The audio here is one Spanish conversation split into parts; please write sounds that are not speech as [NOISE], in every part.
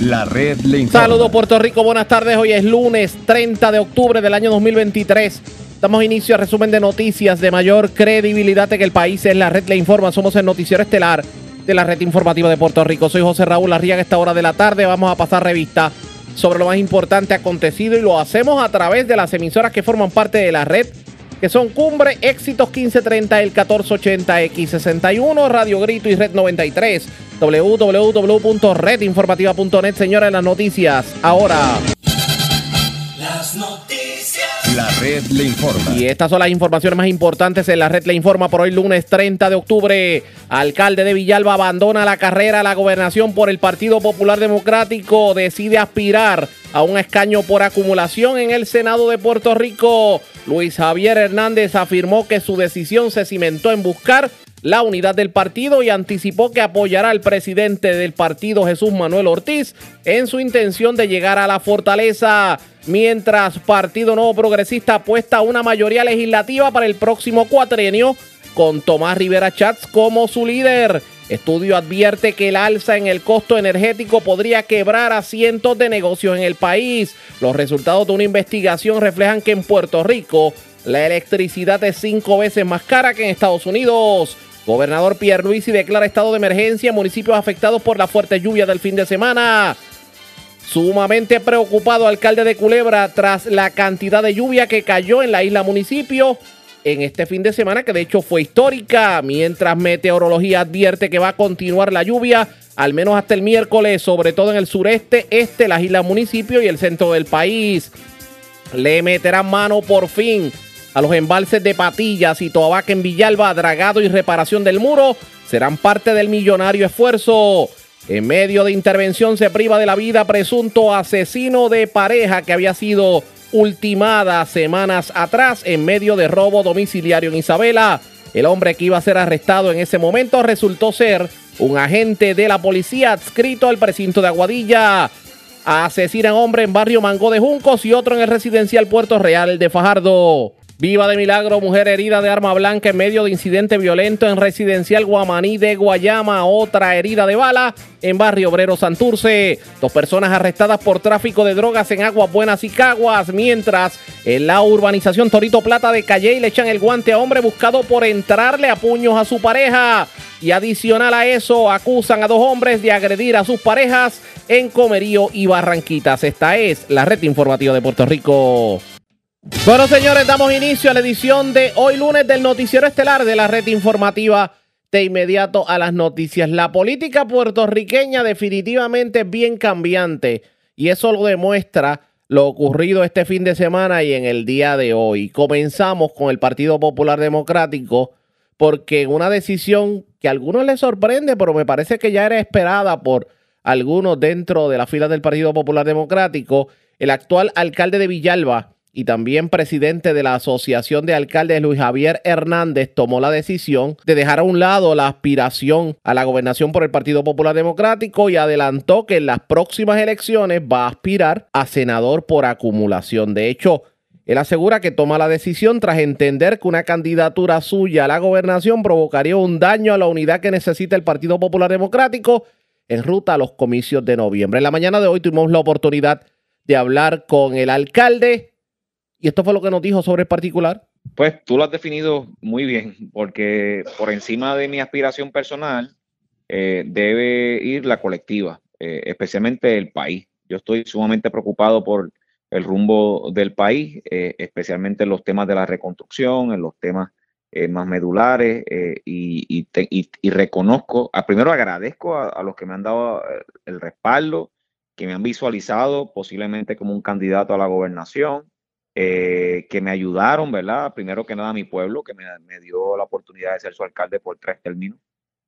La red le informa. Saludos Puerto Rico, buenas tardes. Hoy es lunes 30 de octubre del año 2023. Damos inicio a resumen de noticias de mayor credibilidad en el país. Es la red le informa. Somos el noticiero estelar de la red informativa de Puerto Rico. Soy José Raúl Arriaga. Esta hora de la tarde vamos a pasar revista sobre lo más importante acontecido y lo hacemos a través de las emisoras que forman parte de la red que son Cumbre, Éxitos 1530, el 1480, X61, Radio Grito y Red 93, www.redinformativa.net. Señora, las noticias ahora. Las noticias. La red le informa. Y estas son las informaciones más importantes en la red le informa por hoy lunes 30 de octubre. Alcalde de Villalba abandona la carrera a la gobernación por el Partido Popular Democrático. Decide aspirar a un escaño por acumulación en el Senado de Puerto Rico. Luis Javier Hernández afirmó que su decisión se cimentó en buscar la unidad del partido y anticipó que apoyará al presidente del partido Jesús Manuel Ortiz en su intención de llegar a la fortaleza, mientras Partido Nuevo Progresista apuesta a una mayoría legislativa para el próximo cuatrienio con Tomás Rivera Chats como su líder. Estudio advierte que el alza en el costo energético podría quebrar a cientos de negocios en el país. Los resultados de una investigación reflejan que en Puerto Rico la electricidad es cinco veces más cara que en Estados Unidos. Gobernador Pierluisi declara estado de emergencia en municipios afectados por la fuerte lluvia del fin de semana. Sumamente preocupado alcalde de Culebra tras la cantidad de lluvia que cayó en la isla municipio en este fin de semana, que de hecho fue histórica, mientras meteorología advierte que va a continuar la lluvia, al menos hasta el miércoles, sobre todo en el sureste, este, las islas municipio y el centro del país. Le meterán mano por fin a los embalses de Patillas y Toabaca en Villalba, dragado y reparación del muro, serán parte del millonario esfuerzo. En medio de intervención se priva de la vida presunto asesino de pareja que había sido ultimada semanas atrás en medio de robo domiciliario en Isabela. El hombre que iba a ser arrestado en ese momento resultó ser un agente de la policía adscrito al precinto de Aguadilla. Asesinan hombre en barrio Mango de Juncos y otro en el residencial Puerto Real de Fajardo. Viva de milagro, mujer herida de arma blanca en medio de incidente violento en residencial Guamaní de Guayama. Otra herida de bala en barrio Obrero Santurce. Dos personas arrestadas por tráfico de drogas en Aguas Buenas y Caguas. Mientras en la urbanización Torito Plata de Calle le echan el guante a hombre buscado por entrarle a puños a su pareja. Y adicional a eso, acusan a dos hombres de agredir a sus parejas en Comerío y Barranquitas. Esta es la red informativa de Puerto Rico. Bueno, señores, damos inicio a la edición de hoy lunes del Noticiero Estelar de la red informativa. De inmediato a las noticias. La política puertorriqueña definitivamente es bien cambiante y eso lo demuestra lo ocurrido este fin de semana y en el día de hoy. Comenzamos con el Partido Popular Democrático porque una decisión que a algunos les sorprende, pero me parece que ya era esperada por algunos dentro de la fila del Partido Popular Democrático, el actual alcalde de Villalba, y también presidente de la Asociación de Alcaldes, Luis Javier Hernández, tomó la decisión de dejar a un lado la aspiración a la gobernación por el Partido Popular Democrático y adelantó que en las próximas elecciones va a aspirar a senador por acumulación. De hecho, él asegura que toma la decisión tras entender que una candidatura suya a la gobernación provocaría un daño a la unidad que necesita el Partido Popular Democrático en ruta a los comicios de noviembre. En la mañana de hoy tuvimos la oportunidad de hablar con el alcalde y esto fue lo que nos dijo sobre el particular. Pues tú lo has definido muy bien, porque por encima de mi aspiración personal eh, debe ir la colectiva, eh, especialmente el país. Yo estoy sumamente preocupado por el rumbo del país, eh, especialmente en los temas de la reconstrucción, en los temas más medulares, y, reconozco, primero agradezco a, los que me han dado el respaldo, que me han visualizado posiblemente como un candidato a la gobernación, eh, que me ayudaron, ¿verdad? Primero que nada mi pueblo, que me, dio la oportunidad de ser su alcalde por tres términos.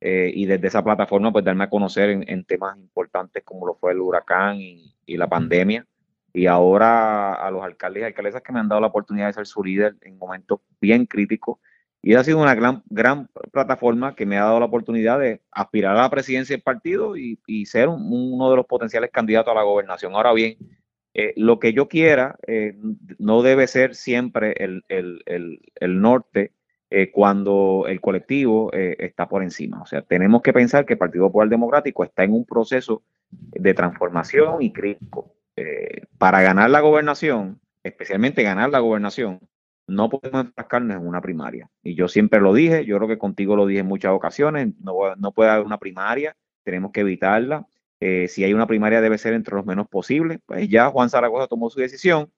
Eh, y desde esa plataforma, pues darme a conocer en, temas importantes como lo fue el huracán y, la pandemia. Y ahora a los alcaldes y alcaldesas que me han dado la oportunidad de ser su líder en momentos bien críticos. Y ha sido una gran, gran plataforma que me ha dado la oportunidad de aspirar a la presidencia del partido y, ser uno de los potenciales candidatos a la gobernación. Ahora bien, eh, lo que yo quiera eh, no debe ser siempre el, norte eh, cuando el colectivo está por encima. O sea, tenemos que pensar que el Partido Popular Democrático está en un proceso de transformación y crítico. Eh, para ganar la gobernación, especialmente ganar la gobernación, no podemos enfrascarnos en una primaria. Y yo siempre lo dije, yo creo que contigo lo dije en muchas ocasiones, no, no puede haber una primaria, tenemos que evitarla. Eh, si hay una primaria debe ser entre los menos posibles. Pues ya Juan Zaragoza tomó su decisión.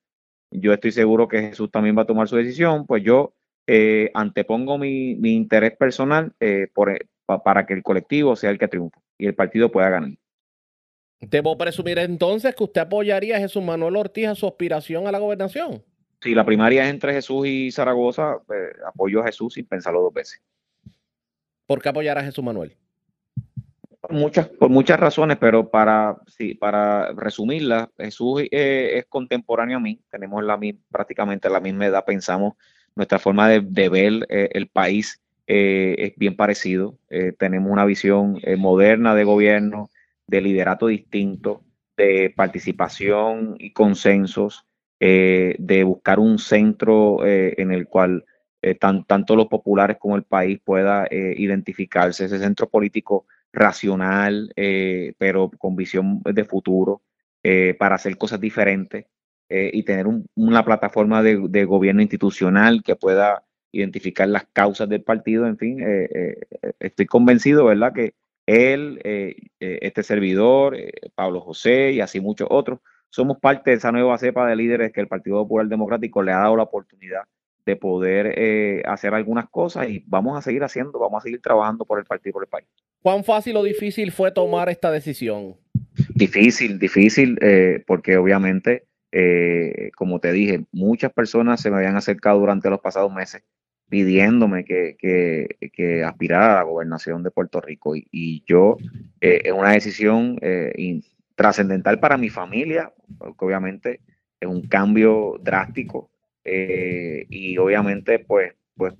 Yo estoy seguro que Jesús también va a tomar su decisión. Pues yo eh, antepongo mi, interés personal eh, por, para que el colectivo sea el que triunfe y el partido pueda ganar. Debo presumir entonces que usted apoyaría a Jesús Manuel Ortiz a su aspiración a la gobernación. Si la primaria es entre Jesús y Zaragoza, apoyo a Jesús sin pensarlo dos veces. ¿Por qué apoyar a Jesús Manuel? Muchas, por muchas razones, pero para, sí, para resumirla, Jesús eh, es contemporáneo a mí, tenemos la, prácticamente la misma edad, pensamos, nuestra forma de, ver eh, el país eh, es bien parecido, tenemos una visión moderna de gobierno, de liderato distinto, de participación y consensos, eh, de buscar un centro eh, en el cual eh, tanto los populares como el país pueda identificarse, ese centro político racional, pero con visión de futuro, para hacer cosas diferentes y tener una plataforma de, de, gobierno institucional que pueda identificar las causas del partido, en fin, estoy convencido, ¿verdad?, que él, este servidor, Pablo José y así muchos otros, somos parte de esa nueva cepa de líderes que el Partido Popular Democrático le ha dado la oportunidad de poder eh, hacer algunas cosas y vamos a seguir haciendo, vamos a seguir trabajando por el partido por el país. ¿Cuán fácil o difícil fue tomar esta decisión? Difícil, difícil, eh, porque obviamente, eh, como te dije, muchas personas se me habían acercado durante los pasados meses pidiéndome que, que, aspirara a la gobernación de Puerto Rico y, y yo es una decisión trascendental para mi familia, porque obviamente es un cambio drástico eh, y obviamente pues, pues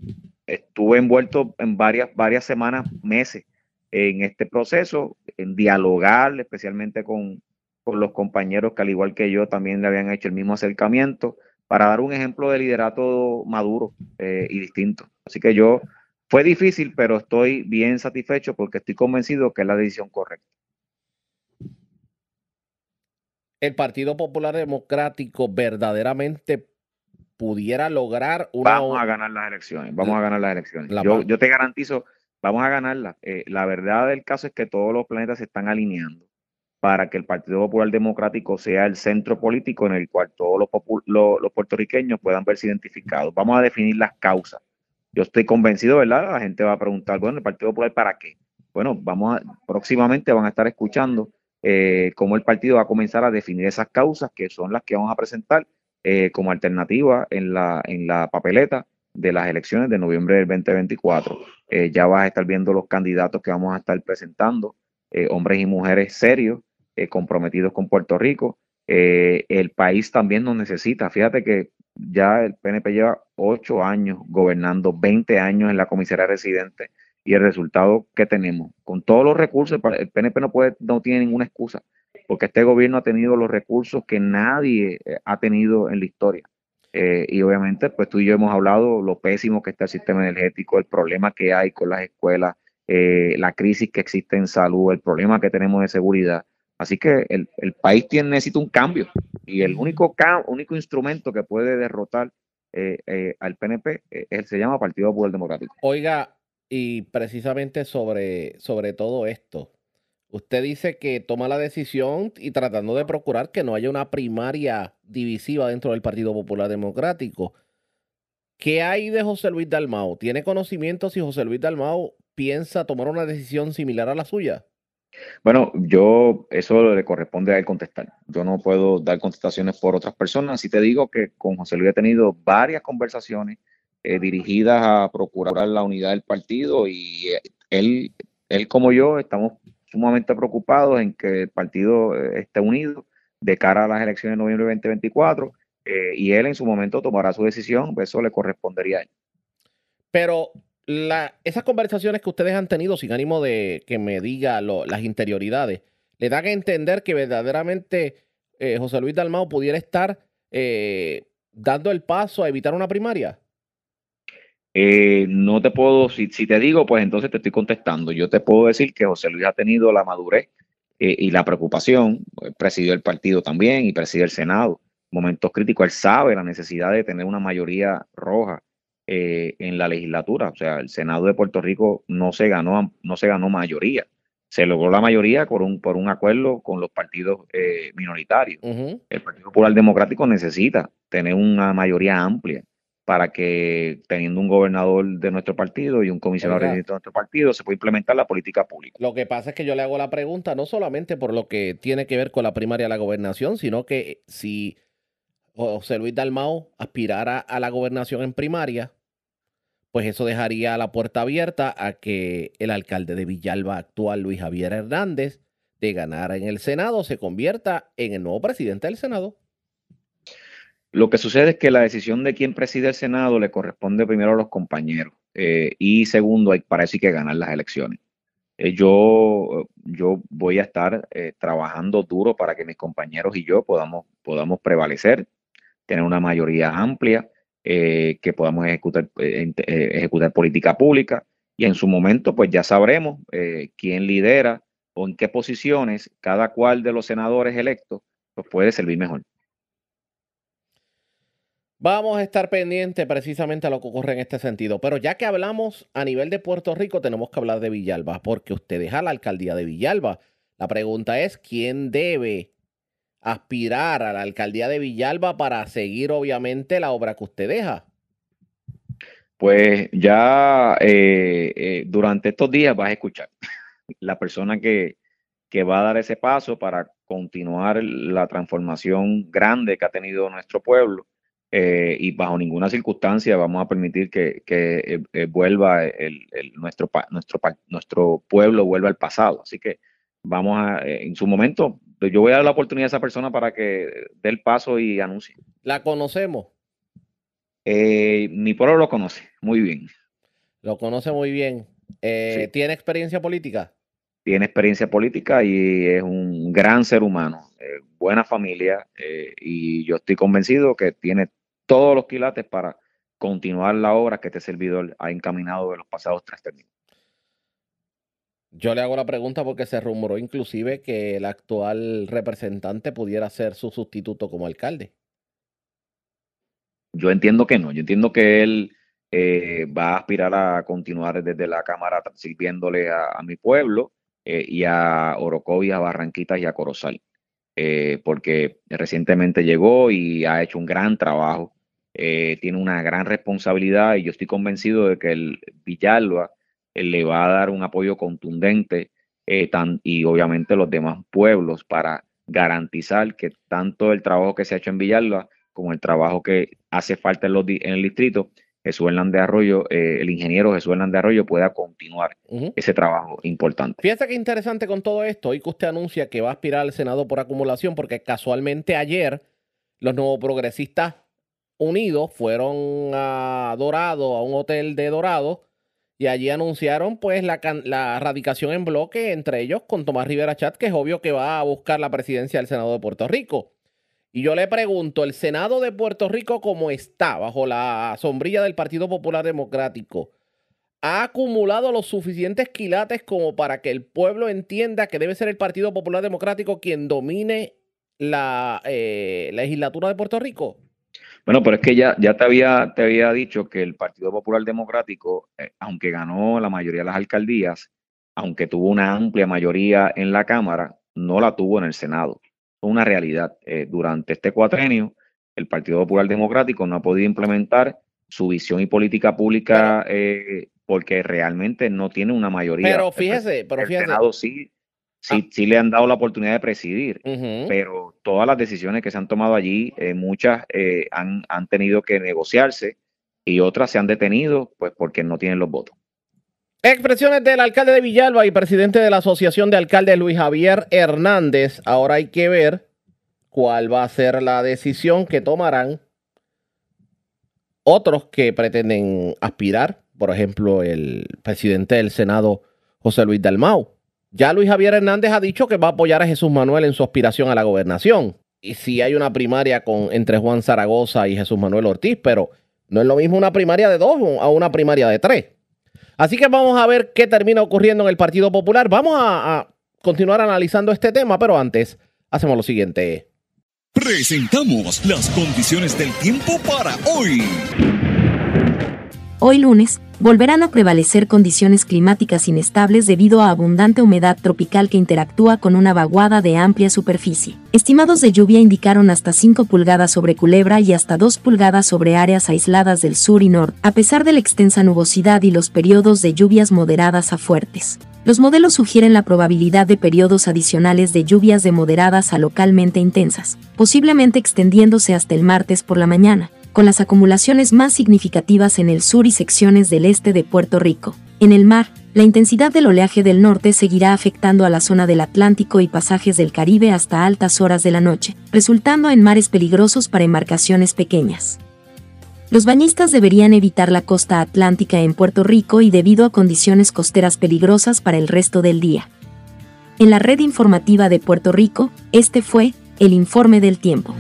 estuve envuelto en varias, varias semanas, meses en este proceso, en dialogar especialmente con, los compañeros que al igual que yo también le habían hecho el mismo acercamiento para dar un ejemplo de liderato maduro eh, y distinto. Así que yo, fue difícil, pero estoy bien satisfecho porque estoy convencido que es la decisión correcta el Partido Popular Democrático verdaderamente pudiera lograr una... Vamos a ganar las elecciones, vamos a ganar las elecciones. yo, te garantizo, vamos a ganarlas. Eh, la verdad del caso es que todos los planetas se están alineando para que el Partido Popular Democrático sea el centro político en el cual todos los, los, puertorriqueños puedan verse identificados. Vamos a definir las causas. Yo estoy convencido, ¿verdad? La gente va a preguntar, bueno, ¿el Partido Popular para qué? Bueno, vamos a, próximamente van a estar escuchando eh, cómo el partido va a comenzar a definir esas causas que son las que vamos a presentar eh, como alternativa en la, en la papeleta de las elecciones de noviembre del 2024. Eh, ya vas a estar viendo los candidatos que vamos a estar presentando, eh, hombres y mujeres serios, comprometidos con Puerto Rico. el país también nos necesita. Fíjate que ya el PNP lleva ocho años gobernando, 20 años en la comisaría residente y el resultado que tenemos. Con todos los recursos, el PNP no, puede, no tiene ninguna excusa, porque este gobierno ha tenido los recursos que nadie eh, ha tenido en la historia. Eh, y obviamente, pues tú y yo hemos hablado lo pésimo que está el sistema energético, el problema que hay con las escuelas, eh, la crisis que existe en salud, el problema que tenemos de seguridad. Así que el, país tiene, necesita un cambio y el único, único instrumento que puede derrotar al PNP se llama Partido Popular Democrático. Oiga, y precisamente sobre, sobre todo esto, usted dice que toma la decisión y tratando de procurar que no haya una primaria divisiva dentro del Partido Popular Democrático. ¿Qué hay de José Luis Dalmau? ¿Tiene conocimiento si José Luis Dalmau piensa tomar una decisión similar a la suya? Bueno, yo eso le corresponde a él contestar. Yo no puedo dar contestaciones por otras personas. Si te digo que con José Luis he tenido varias conversaciones eh, dirigidas a procurar la unidad del partido y eh, él, él como yo estamos sumamente preocupados en que el partido eh, esté unido de cara a las elecciones de noviembre de 2024 y él en su momento tomará su decisión, pues eso le correspondería a él. Pero la, esas conversaciones que ustedes han tenido, sin ánimo de que me diga las interioridades, le dan a entender que verdaderamente José Luis Dalmao pudiera estar dando el paso a evitar una primaria. Eh, no te puedo, si, si, te digo, pues entonces te estoy contestando. Yo te puedo decir que José Luis ha tenido la madurez eh, y la preocupación, pues, presidió el partido también y preside el Senado. Momentos críticos, él sabe la necesidad de tener una mayoría roja eh, en la legislatura. O sea, el Senado de Puerto Rico no se ganó, no se ganó mayoría. Se logró la mayoría por un, por un acuerdo con los partidos eh, minoritarios. El Partido Popular Democrático necesita tener una mayoría amplia para que teniendo un gobernador de nuestro partido y un comisionado de nuestro partido se pueda implementar la política pública. Lo que pasa es que yo le hago la pregunta no solamente por lo que tiene que ver con la primaria de la gobernación, sino que si José Luis Dalmao aspirara a la gobernación en primaria, pues eso dejaría la puerta abierta a que el alcalde de Villalba actual, Luis Javier Hernández, de ganar en el Senado, se convierta en el nuevo presidente del Senado. Lo que sucede es que la decisión de quién preside el Senado le corresponde primero a los compañeros eh, y segundo, hay, para que ganar las elecciones. Eh, yo, yo voy a estar eh, trabajando duro para que mis compañeros y yo podamos, podamos prevalecer, tener una mayoría amplia, que podamos ejecutar, ejecutar política pública y en su momento pues ya sabremos quién lidera o en qué posiciones cada cual de los senadores electos pues, puede servir mejor. Vamos a estar pendientes precisamente a lo que ocurre en este sentido. Pero ya que hablamos a nivel de Puerto Rico, tenemos que hablar de Villalba, porque usted deja la alcaldía de Villalba. La pregunta es, ¿quién debe aspirar a la alcaldía de Villalba para seguir, obviamente, la obra que usted deja? Pues ya eh, eh, durante estos días vas a escuchar [LAUGHS] la persona que, que va a dar ese paso para continuar la transformación grande que ha tenido nuestro pueblo eh, y bajo ninguna circunstancia vamos a permitir que, eh, eh, vuelva el, nuestro, nuestro, nuestro pueblo vuelva al pasado. Así que vamos a, en su momento, yo voy a dar la oportunidad a esa persona para que dé el paso y anuncie. ¿La conocemos? mi pueblo lo conoce muy bien. Lo conoce muy bien. ¿Tiene experiencia política? Tiene experiencia política y es un gran ser humano, buena familia y yo estoy convencido que tiene todos los quilates para continuar la obra que este servidor ha encaminado de los pasados tres términos. Yo le hago la pregunta porque se rumoró inclusive que el actual representante pudiera ser su sustituto como alcalde. Yo entiendo que no, yo entiendo que él eh, va a aspirar a continuar desde la Cámara sirviéndole a, mi pueblo eh, y a Orocovi, a Barranquitas y a Corozal, eh, porque recientemente llegó y ha hecho un gran trabajo eh, tiene una gran responsabilidad y yo estoy convencido de que el Villalba eh, le va a dar un apoyo contundente eh, y obviamente los demás pueblos para garantizar que tanto el trabajo que se ha hecho en Villalba como el trabajo que hace falta en, el distrito, Jesús Hernández Arroyo, el ingeniero Jesús Hernández Arroyo pueda continuar ese trabajo importante. Fíjate qué interesante con todo esto, y que usted anuncia que va a aspirar al Senado por acumulación, porque casualmente ayer los nuevos progresistas Unidos fueron a Dorado, a un hotel de Dorado, y allí anunciaron pues la, radicación en bloque entre ellos con Tomás Rivera Chat, que es obvio que va a buscar la presidencia del Senado de Puerto Rico. Y yo le pregunto, ¿el Senado de Puerto Rico como está, bajo la sombrilla del Partido Popular Democrático, ha acumulado los suficientes quilates como para que el pueblo entienda que debe ser el Partido Popular Democrático quien domine la eh, legislatura de Puerto Rico? Bueno, pero es que ya, ya te, había, te había dicho que el Partido Popular Democrático, eh, aunque ganó la mayoría de las alcaldías, aunque tuvo una amplia mayoría en la Cámara, no la tuvo en el Senado. Es una realidad. Eh, durante este cuatrenio, el Partido Popular Democrático no ha podido implementar su visión y política pública eh, porque realmente no tiene una mayoría. Pero fíjese, pero fíjese. El Senado sí sí, ah. sí le han dado la oportunidad de presidir, pero todas las decisiones que se han tomado allí, eh, muchas eh, han, han, tenido que negociarse y otras se han detenido pues porque no tienen los votos. Expresiones del alcalde de Villalba y presidente de la Asociación de Alcaldes Luis Javier Hernández. Ahora hay que ver cuál va a ser la decisión que tomarán otros que pretenden aspirar, por ejemplo, el presidente del Senado, José Luis Dalmau ya Luis Javier Hernández ha dicho que va a apoyar a Jesús Manuel en su aspiración a la gobernación. Y si hay una primaria con, entre Juan Zaragoza y Jesús Manuel Ortiz, pero no es lo mismo una primaria de dos a una primaria de tres. Así que vamos a ver qué termina ocurriendo en el Partido Popular. Vamos a, continuar analizando este tema, pero antes hacemos lo siguiente. Presentamos las condiciones del tiempo para hoy. Hoy lunes, volverán a prevalecer condiciones climáticas inestables debido a abundante humedad tropical que interactúa con una vaguada de amplia superficie. Estimados de lluvia indicaron hasta 5 pulgadas sobre Culebra y hasta 2 pulgadas sobre áreas aisladas del sur y norte, a pesar de la extensa nubosidad y los periodos de lluvias moderadas a fuertes. Los modelos sugieren la probabilidad de periodos adicionales de lluvias de moderadas a localmente intensas, posiblemente extendiéndose hasta el martes por la mañana con las acumulaciones más significativas en el sur y secciones del este de Puerto Rico. En el mar, la intensidad del oleaje del norte seguirá afectando a la zona del Atlántico y pasajes del Caribe hasta altas horas de la noche, resultando en mares peligrosos para embarcaciones pequeñas. Los bañistas deberían evitar la costa atlántica en Puerto Rico y debido a condiciones costeras peligrosas para el resto del día. En la red informativa de Puerto Rico, este fue el informe del tiempo.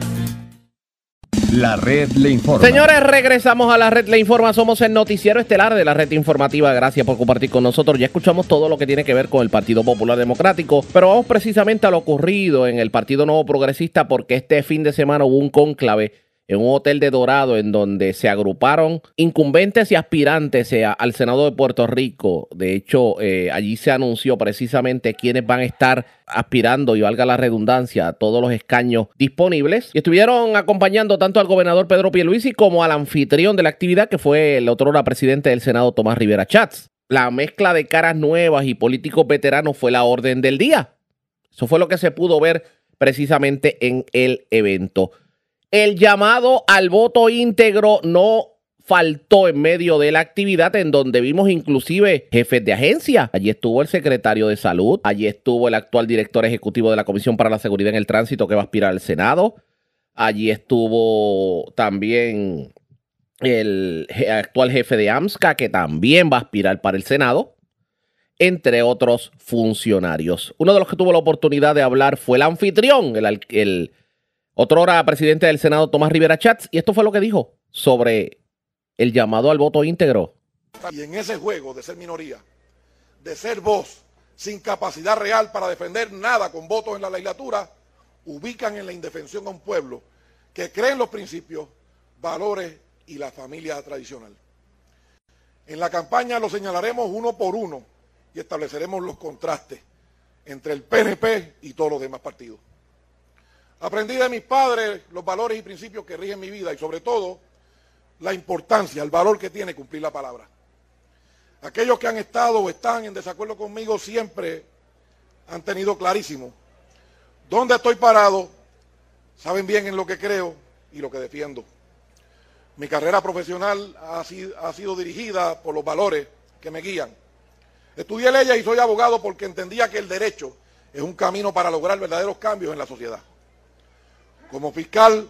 La red le informa. Señores, regresamos a la red le informa. Somos el noticiero estelar de la red informativa. Gracias por compartir con nosotros. Ya escuchamos todo lo que tiene que ver con el Partido Popular Democrático, pero vamos precisamente a lo ocurrido en el Partido Nuevo Progresista porque este fin de semana hubo un cónclave en un hotel de Dorado en donde se agruparon incumbentes y aspirantes eh, al Senado de Puerto Rico. De hecho, eh, allí se anunció precisamente quiénes van a estar aspirando, y valga la redundancia, a todos los escaños disponibles. Y estuvieron acompañando tanto al gobernador Pedro Pierluisi como al anfitrión de la actividad, que fue el otro presidente del Senado, Tomás Rivera Chats. La mezcla de caras nuevas y políticos veteranos fue la orden del día. Eso fue lo que se pudo ver precisamente en el evento. El llamado al voto íntegro no faltó en medio de la actividad en donde vimos inclusive jefes de agencia. Allí estuvo el secretario de salud, allí estuvo el actual director ejecutivo de la Comisión para la Seguridad en el Tránsito que va a aspirar al Senado. Allí estuvo también el actual jefe de AMSCA que también va a aspirar para el Senado, entre otros funcionarios. Uno de los que tuvo la oportunidad de hablar fue el anfitrión, el, otro hora presidente del Senado, Tomás Rivera Chats, y esto fue lo que dijo sobre el llamado al voto íntegro. Y en ese juego de ser minoría, de ser voz, sin capacidad real para defender nada con votos en la legislatura, ubican en la indefensión a un pueblo que cree en los principios, valores y la familia tradicional. En la campaña lo señalaremos uno por uno y estableceremos los contrastes entre el PNP y todos los demás partidos. Aprendí de mis padres los valores y principios que rigen mi vida y sobre todo la importancia, el valor que tiene cumplir la palabra. Aquellos que han estado o están en desacuerdo conmigo siempre han tenido clarísimo dónde estoy parado, saben bien en lo que creo y lo que defiendo. Mi carrera profesional ha sido, ha sido dirigida por los valores que me guían. Estudié leyes y soy abogado porque entendía que el derecho es un camino para lograr verdaderos cambios en la sociedad. Como fiscal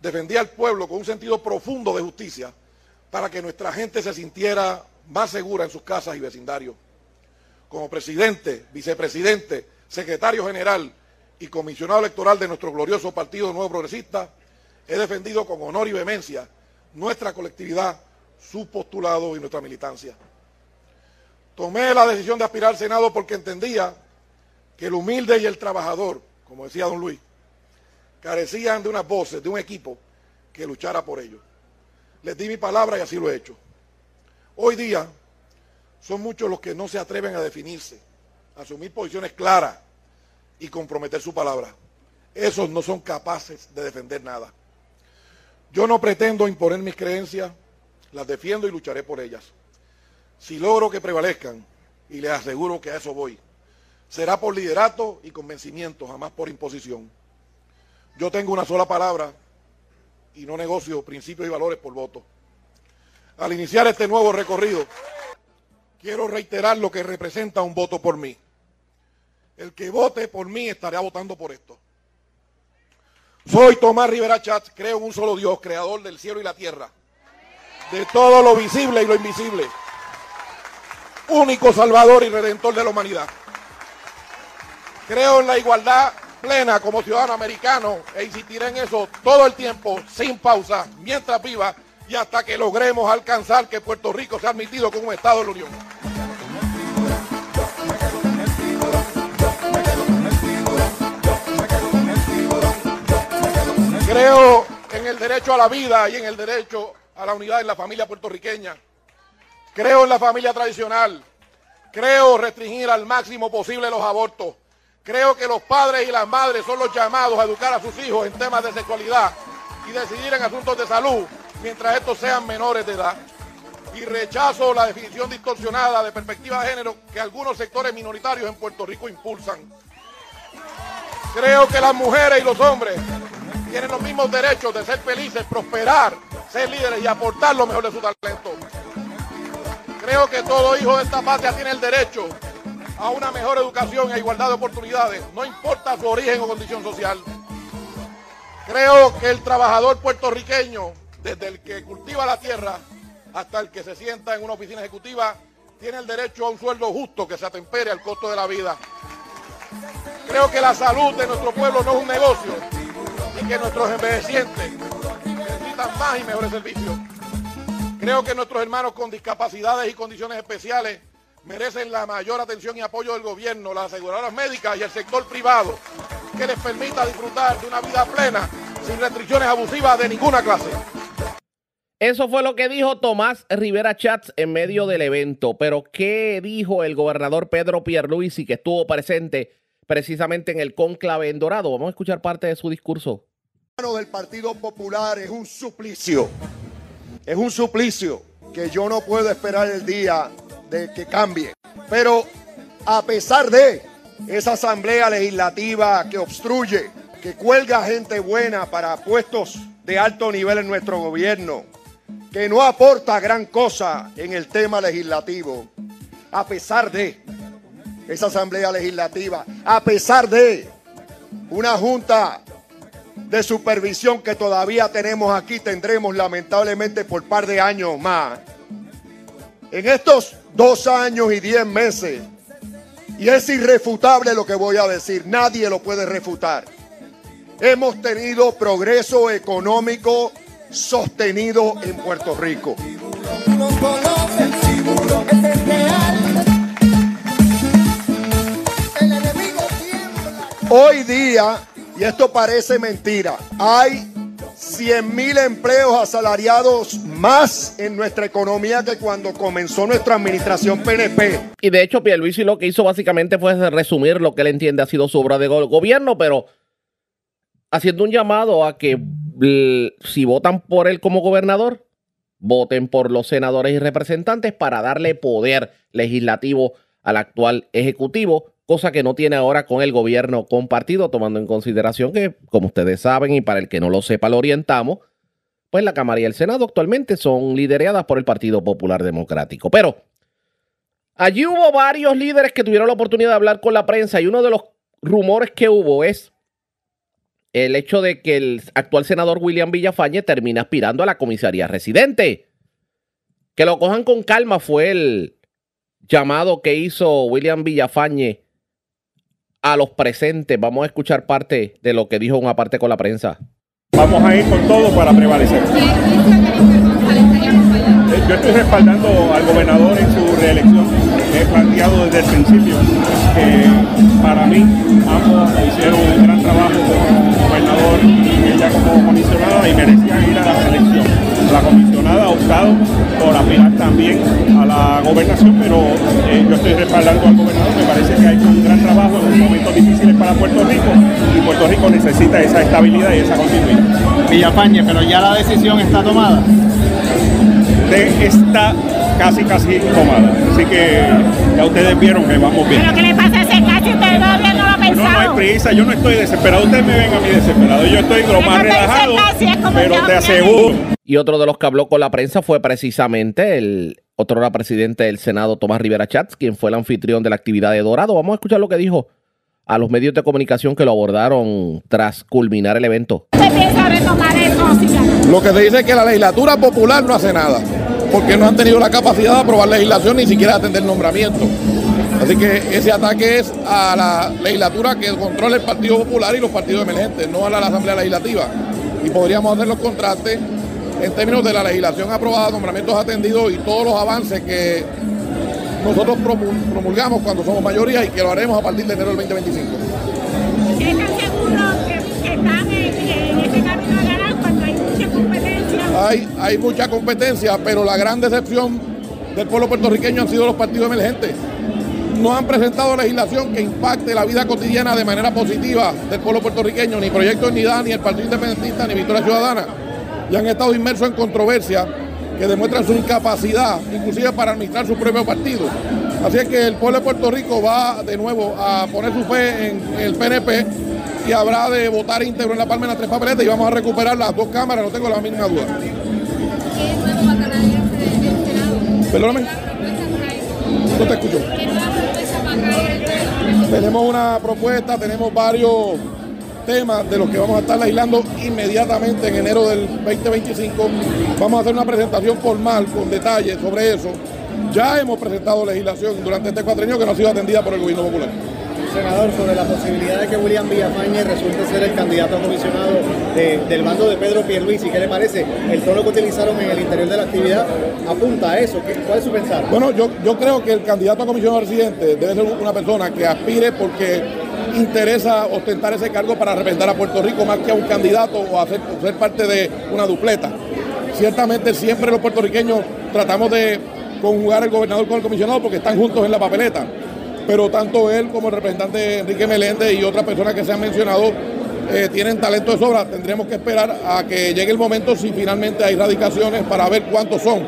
defendía al pueblo con un sentido profundo de justicia para que nuestra gente se sintiera más segura en sus casas y vecindarios. Como presidente, vicepresidente, secretario general y comisionado electoral de nuestro glorioso Partido Nuevo Progresista, he defendido con honor y vehemencia nuestra colectividad, su postulado y nuestra militancia. Tomé la decisión de aspirar al Senado porque entendía que el humilde y el trabajador, como decía don Luis, carecían de unas voces, de un equipo que luchara por ellos. Les di mi palabra y así lo he hecho. Hoy día son muchos los que no se atreven a definirse, a asumir posiciones claras y comprometer su palabra. Esos no son capaces de defender nada. Yo no pretendo imponer mis creencias, las defiendo y lucharé por ellas. Si logro que prevalezcan, y les aseguro que a eso voy, será por liderato y convencimiento, jamás por imposición. Yo tengo una sola palabra y no negocio principios y valores por voto. Al iniciar este nuevo recorrido, quiero reiterar lo que representa un voto por mí. El que vote por mí estará votando por esto. Soy Tomás Rivera Chats, creo en un solo Dios, creador del cielo y la tierra, de todo lo visible y lo invisible, único salvador y redentor de la humanidad. Creo en la igualdad plena como ciudadano americano e insistiré en eso todo el tiempo, sin pausa, mientras viva y hasta que logremos alcanzar que Puerto Rico sea admitido como un Estado de la Unión. Creo en el derecho a la vida y en el derecho a la unidad en la familia puertorriqueña. Creo en la familia tradicional. Creo restringir al máximo posible los abortos. Creo que los padres y las madres son los llamados a educar a sus hijos en temas de sexualidad y decidir en asuntos de salud mientras estos sean menores de edad. Y rechazo la definición distorsionada de perspectiva de género que algunos sectores minoritarios en Puerto Rico impulsan. Creo que las mujeres y los hombres tienen los mismos derechos de ser felices, prosperar, ser líderes y aportar lo mejor de su talento. Creo que todo hijo de esta patria tiene el derecho a una mejor educación e igualdad de oportunidades, no importa su origen o condición social. Creo que el trabajador puertorriqueño, desde el que cultiva la tierra hasta el que se sienta en una oficina ejecutiva, tiene el derecho a un sueldo justo que se atempere al costo de la vida. Creo que la salud de nuestro pueblo no es un negocio y que nuestros envejecientes necesitan más y mejores servicios. Creo que nuestros hermanos con discapacidades y condiciones especiales merecen la mayor atención y apoyo del gobierno, las aseguradoras médicas y el sector privado, que les permita disfrutar de una vida plena sin restricciones abusivas de ninguna clase. Eso fue lo que dijo Tomás Rivera Chats en medio del evento. Pero, ¿qué dijo el gobernador Pedro Pierluisi que estuvo presente precisamente en el conclave en Dorado? Vamos a escuchar parte de su discurso. del Partido Popular es un suplicio. Es un suplicio que yo no puedo esperar el día de que cambie. Pero a pesar de esa asamblea legislativa que obstruye, que cuelga gente buena para puestos de alto nivel en nuestro gobierno, que no aporta gran cosa en el tema legislativo, a pesar de esa asamblea legislativa, a pesar de una junta de supervisión que todavía tenemos aquí, tendremos lamentablemente por par de años más. En estos dos años y diez meses, y es irrefutable lo que voy a decir, nadie lo puede refutar. Hemos tenido progreso económico sostenido en Puerto Rico. Hoy día, y esto parece mentira, hay 100 mil empleos asalariados más en nuestra economía que cuando comenzó nuestra administración PNP. Y de hecho, Pierluisi lo que hizo básicamente fue resumir lo que él entiende ha sido su obra de gobierno, pero haciendo un llamado a que si votan por él como gobernador, voten por los senadores y representantes para darle poder legislativo al actual ejecutivo, cosa que no tiene ahora con el gobierno compartido, tomando en consideración que, como ustedes saben, y para el que no lo sepa, lo orientamos, pues la Cámara y el Senado actualmente son lideradas por el Partido Popular Democrático. Pero allí hubo varios líderes que tuvieron la oportunidad de hablar con la prensa y uno de los rumores que hubo es el hecho de que el actual senador William Villafañe termina aspirando a la comisaría residente. Que lo cojan con calma fue el llamado que hizo William Villafañe a los presentes. Vamos a escuchar parte de lo que dijo una parte con la prensa. Vamos a ir con todo para prevalecer. Yo estoy respaldando al gobernador en su reelección. He planteado desde el principio que para mí ambos hicieron un gran trabajo ella como comisionada y merecían ir a la reelección. La comisionada ha optado por aspirar también a la gobernación, pero eh, yo estoy respaldando al gobernador. Me parece que ha hecho un gran trabajo en momentos difíciles para Puerto Rico y Puerto Rico necesita esa estabilidad y esa continuidad. Villafañe, pero ya la decisión está tomada está casi, casi tomada. Así que ya ustedes vieron que vamos bien. ¿Pero qué le pasa a ese casi? No. No, hay prisa, yo no estoy desesperado. Ustedes me ven a mí desesperado. Yo estoy lo más relajado, pero te aseguro. Y otro de los que habló con la prensa fue precisamente el otro era presidente del Senado, Tomás Rivera Chats, quien fue el anfitrión de la actividad de Dorado. Vamos a escuchar lo que dijo a los medios de comunicación que lo abordaron tras culminar el evento. ¿Usted piensa retomar eso? Lo que se dice es que la legislatura popular no hace nada porque no han tenido la capacidad de aprobar legislación ni siquiera de atender nombramiento. Así que ese ataque es a la legislatura que controla el Partido Popular y los partidos emergentes, no a la, Asamblea Legislativa. Y podríamos hacer los contrastes en términos de la legislación aprobada, nombramientos atendidos y todos los avances que nosotros promulgamos cuando somos mayoría y que lo haremos a partir de enero del 2025. ¿Están seguros que están en, en ese camino hay, hay mucha competencia, pero la gran decepción del pueblo puertorriqueño han sido los partidos emergentes. No han presentado legislación que impacte la vida cotidiana de manera positiva del pueblo puertorriqueño, ni Proyecto Unidad, ni el Partido Independentista, ni Victoria Ciudadana. Y han estado inmersos en controversia que demuestran su incapacidad, inclusive para administrar su propio partido. Así es que el pueblo de Puerto Rico va de nuevo a poner su fe en el PNP y habrá de votar íntegro en la palma en las tres papeletas y vamos a recuperar las dos cámaras, no tengo la mínima duda. Perdóname. Tenemos una propuesta, tenemos varios temas de los que vamos a estar legislando inmediatamente en enero del 2025. Vamos a hacer una presentación formal con detalles sobre eso. Ya hemos presentado legislación durante este cuatrenio que no ha sido atendida por el gobierno popular. Senador, sobre la posibilidad de que William Villafañe resulte ser el candidato a comisionado de- del bando de Pedro Pierluisi, ¿qué le parece? El tono que utilizaron en el interior de la actividad apunta a eso. ¿Qué- ¿Cuál es su pensar? Bueno, yo, yo creo que el candidato a comisionado residente debe ser una persona que aspire porque interesa ostentar ese cargo para representar a Puerto Rico más que a un candidato o o ser parte de una dupleta. Ciertamente siempre los puertorriqueños tratamos de conjugar el gobernador con el comisionado porque están juntos en la papeleta. Pero tanto él como el representante Enrique Meléndez y otras personas que se han mencionado eh, tienen talento de sobra. Tendremos que esperar a que llegue el momento si finalmente hay radicaciones para ver cuántos son.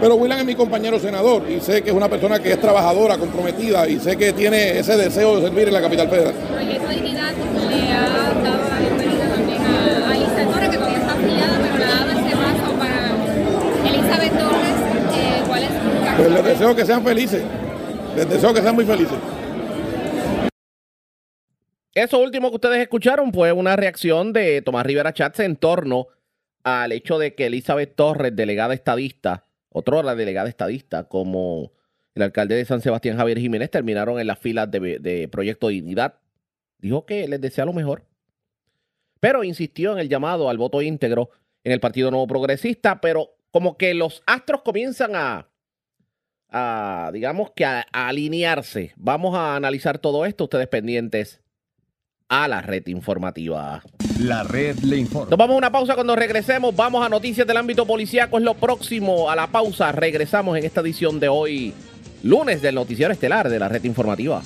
Pero William es mi compañero senador y sé que es una persona que es trabajadora, comprometida y sé que tiene ese deseo de servir en la capital federal. Proyecto Dignidad le ha dado la bienvenida también a, a Elizabeth Torres, que todavía está afiliada, pero le ha dado ese paso para Elizabeth Torres. Eh, ¿Cuál es su Pues les deseo que sean felices. Les deseo que sean muy felices. Eso último que ustedes escucharon fue una reacción de Tomás Rivera Chats en torno al hecho de que Elizabeth Torres, delegada estadista, otra la delegada estadista, como el alcalde de San Sebastián Javier Jiménez, terminaron en las filas de, de Proyecto Dignidad. Dijo que les desea lo mejor. Pero insistió en el llamado al voto íntegro en el Partido Nuevo Progresista, pero como que los astros comienzan a, a digamos que a, a alinearse. Vamos a analizar todo esto, ustedes pendientes a la red informativa. La red le informa. Nos vamos a una pausa cuando regresemos. Vamos a noticias del ámbito policíaco. Es lo próximo a la pausa. Regresamos en esta edición de hoy, lunes del noticiero estelar de la red informativa.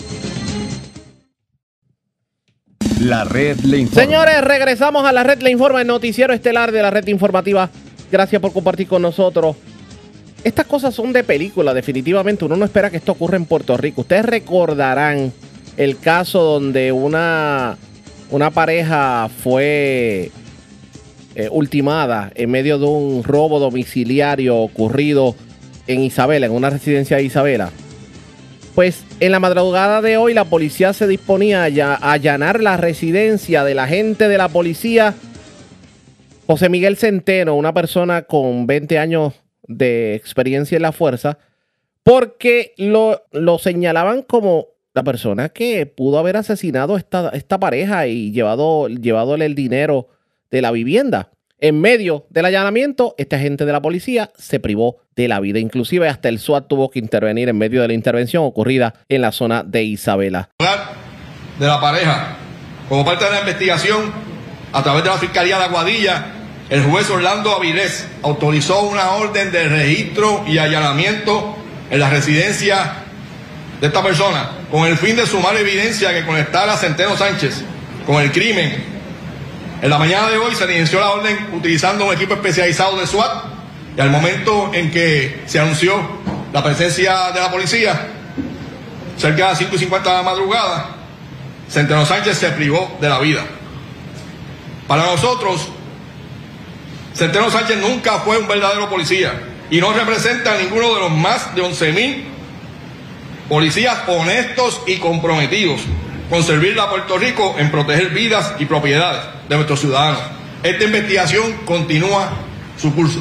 La red le informa. Señores, regresamos a la red Le Informa, el noticiero estelar de la red informativa. Gracias por compartir con nosotros. Estas cosas son de película, definitivamente. Uno no espera que esto ocurra en Puerto Rico. Ustedes recordarán el caso donde una, una pareja fue eh, ultimada en medio de un robo domiciliario ocurrido en Isabela, en una residencia de Isabela. Pues en la madrugada de hoy la policía se disponía a allanar la residencia del agente de la policía, José Miguel Centeno, una persona con 20 años de experiencia en la fuerza, porque lo, lo señalaban como la persona que pudo haber asesinado esta, esta pareja y llevado, el dinero de la vivienda. En medio del allanamiento, este agente de la policía se privó de la vida. Inclusive hasta el SWAT tuvo que intervenir en medio de la intervención ocurrida en la zona de Isabela. de la pareja. Como parte de la investigación, a través de la Fiscalía de Aguadilla, el juez Orlando Avilés autorizó una orden de registro y allanamiento en la residencia de esta persona, con el fin de sumar evidencia que conectara a Centeno Sánchez con el crimen. En la mañana de hoy se inició la orden utilizando un equipo especializado de SWAT y al momento en que se anunció la presencia de la policía, cerca de las 5 y 50 de la madrugada, Centeno Sánchez se privó de la vida. Para nosotros, Centeno Sánchez nunca fue un verdadero policía y no representa a ninguno de los más de 11.000 policías honestos y comprometidos con servirle a Puerto Rico en proteger vidas y propiedades de nuestros ciudadanos. Esta investigación continúa su curso.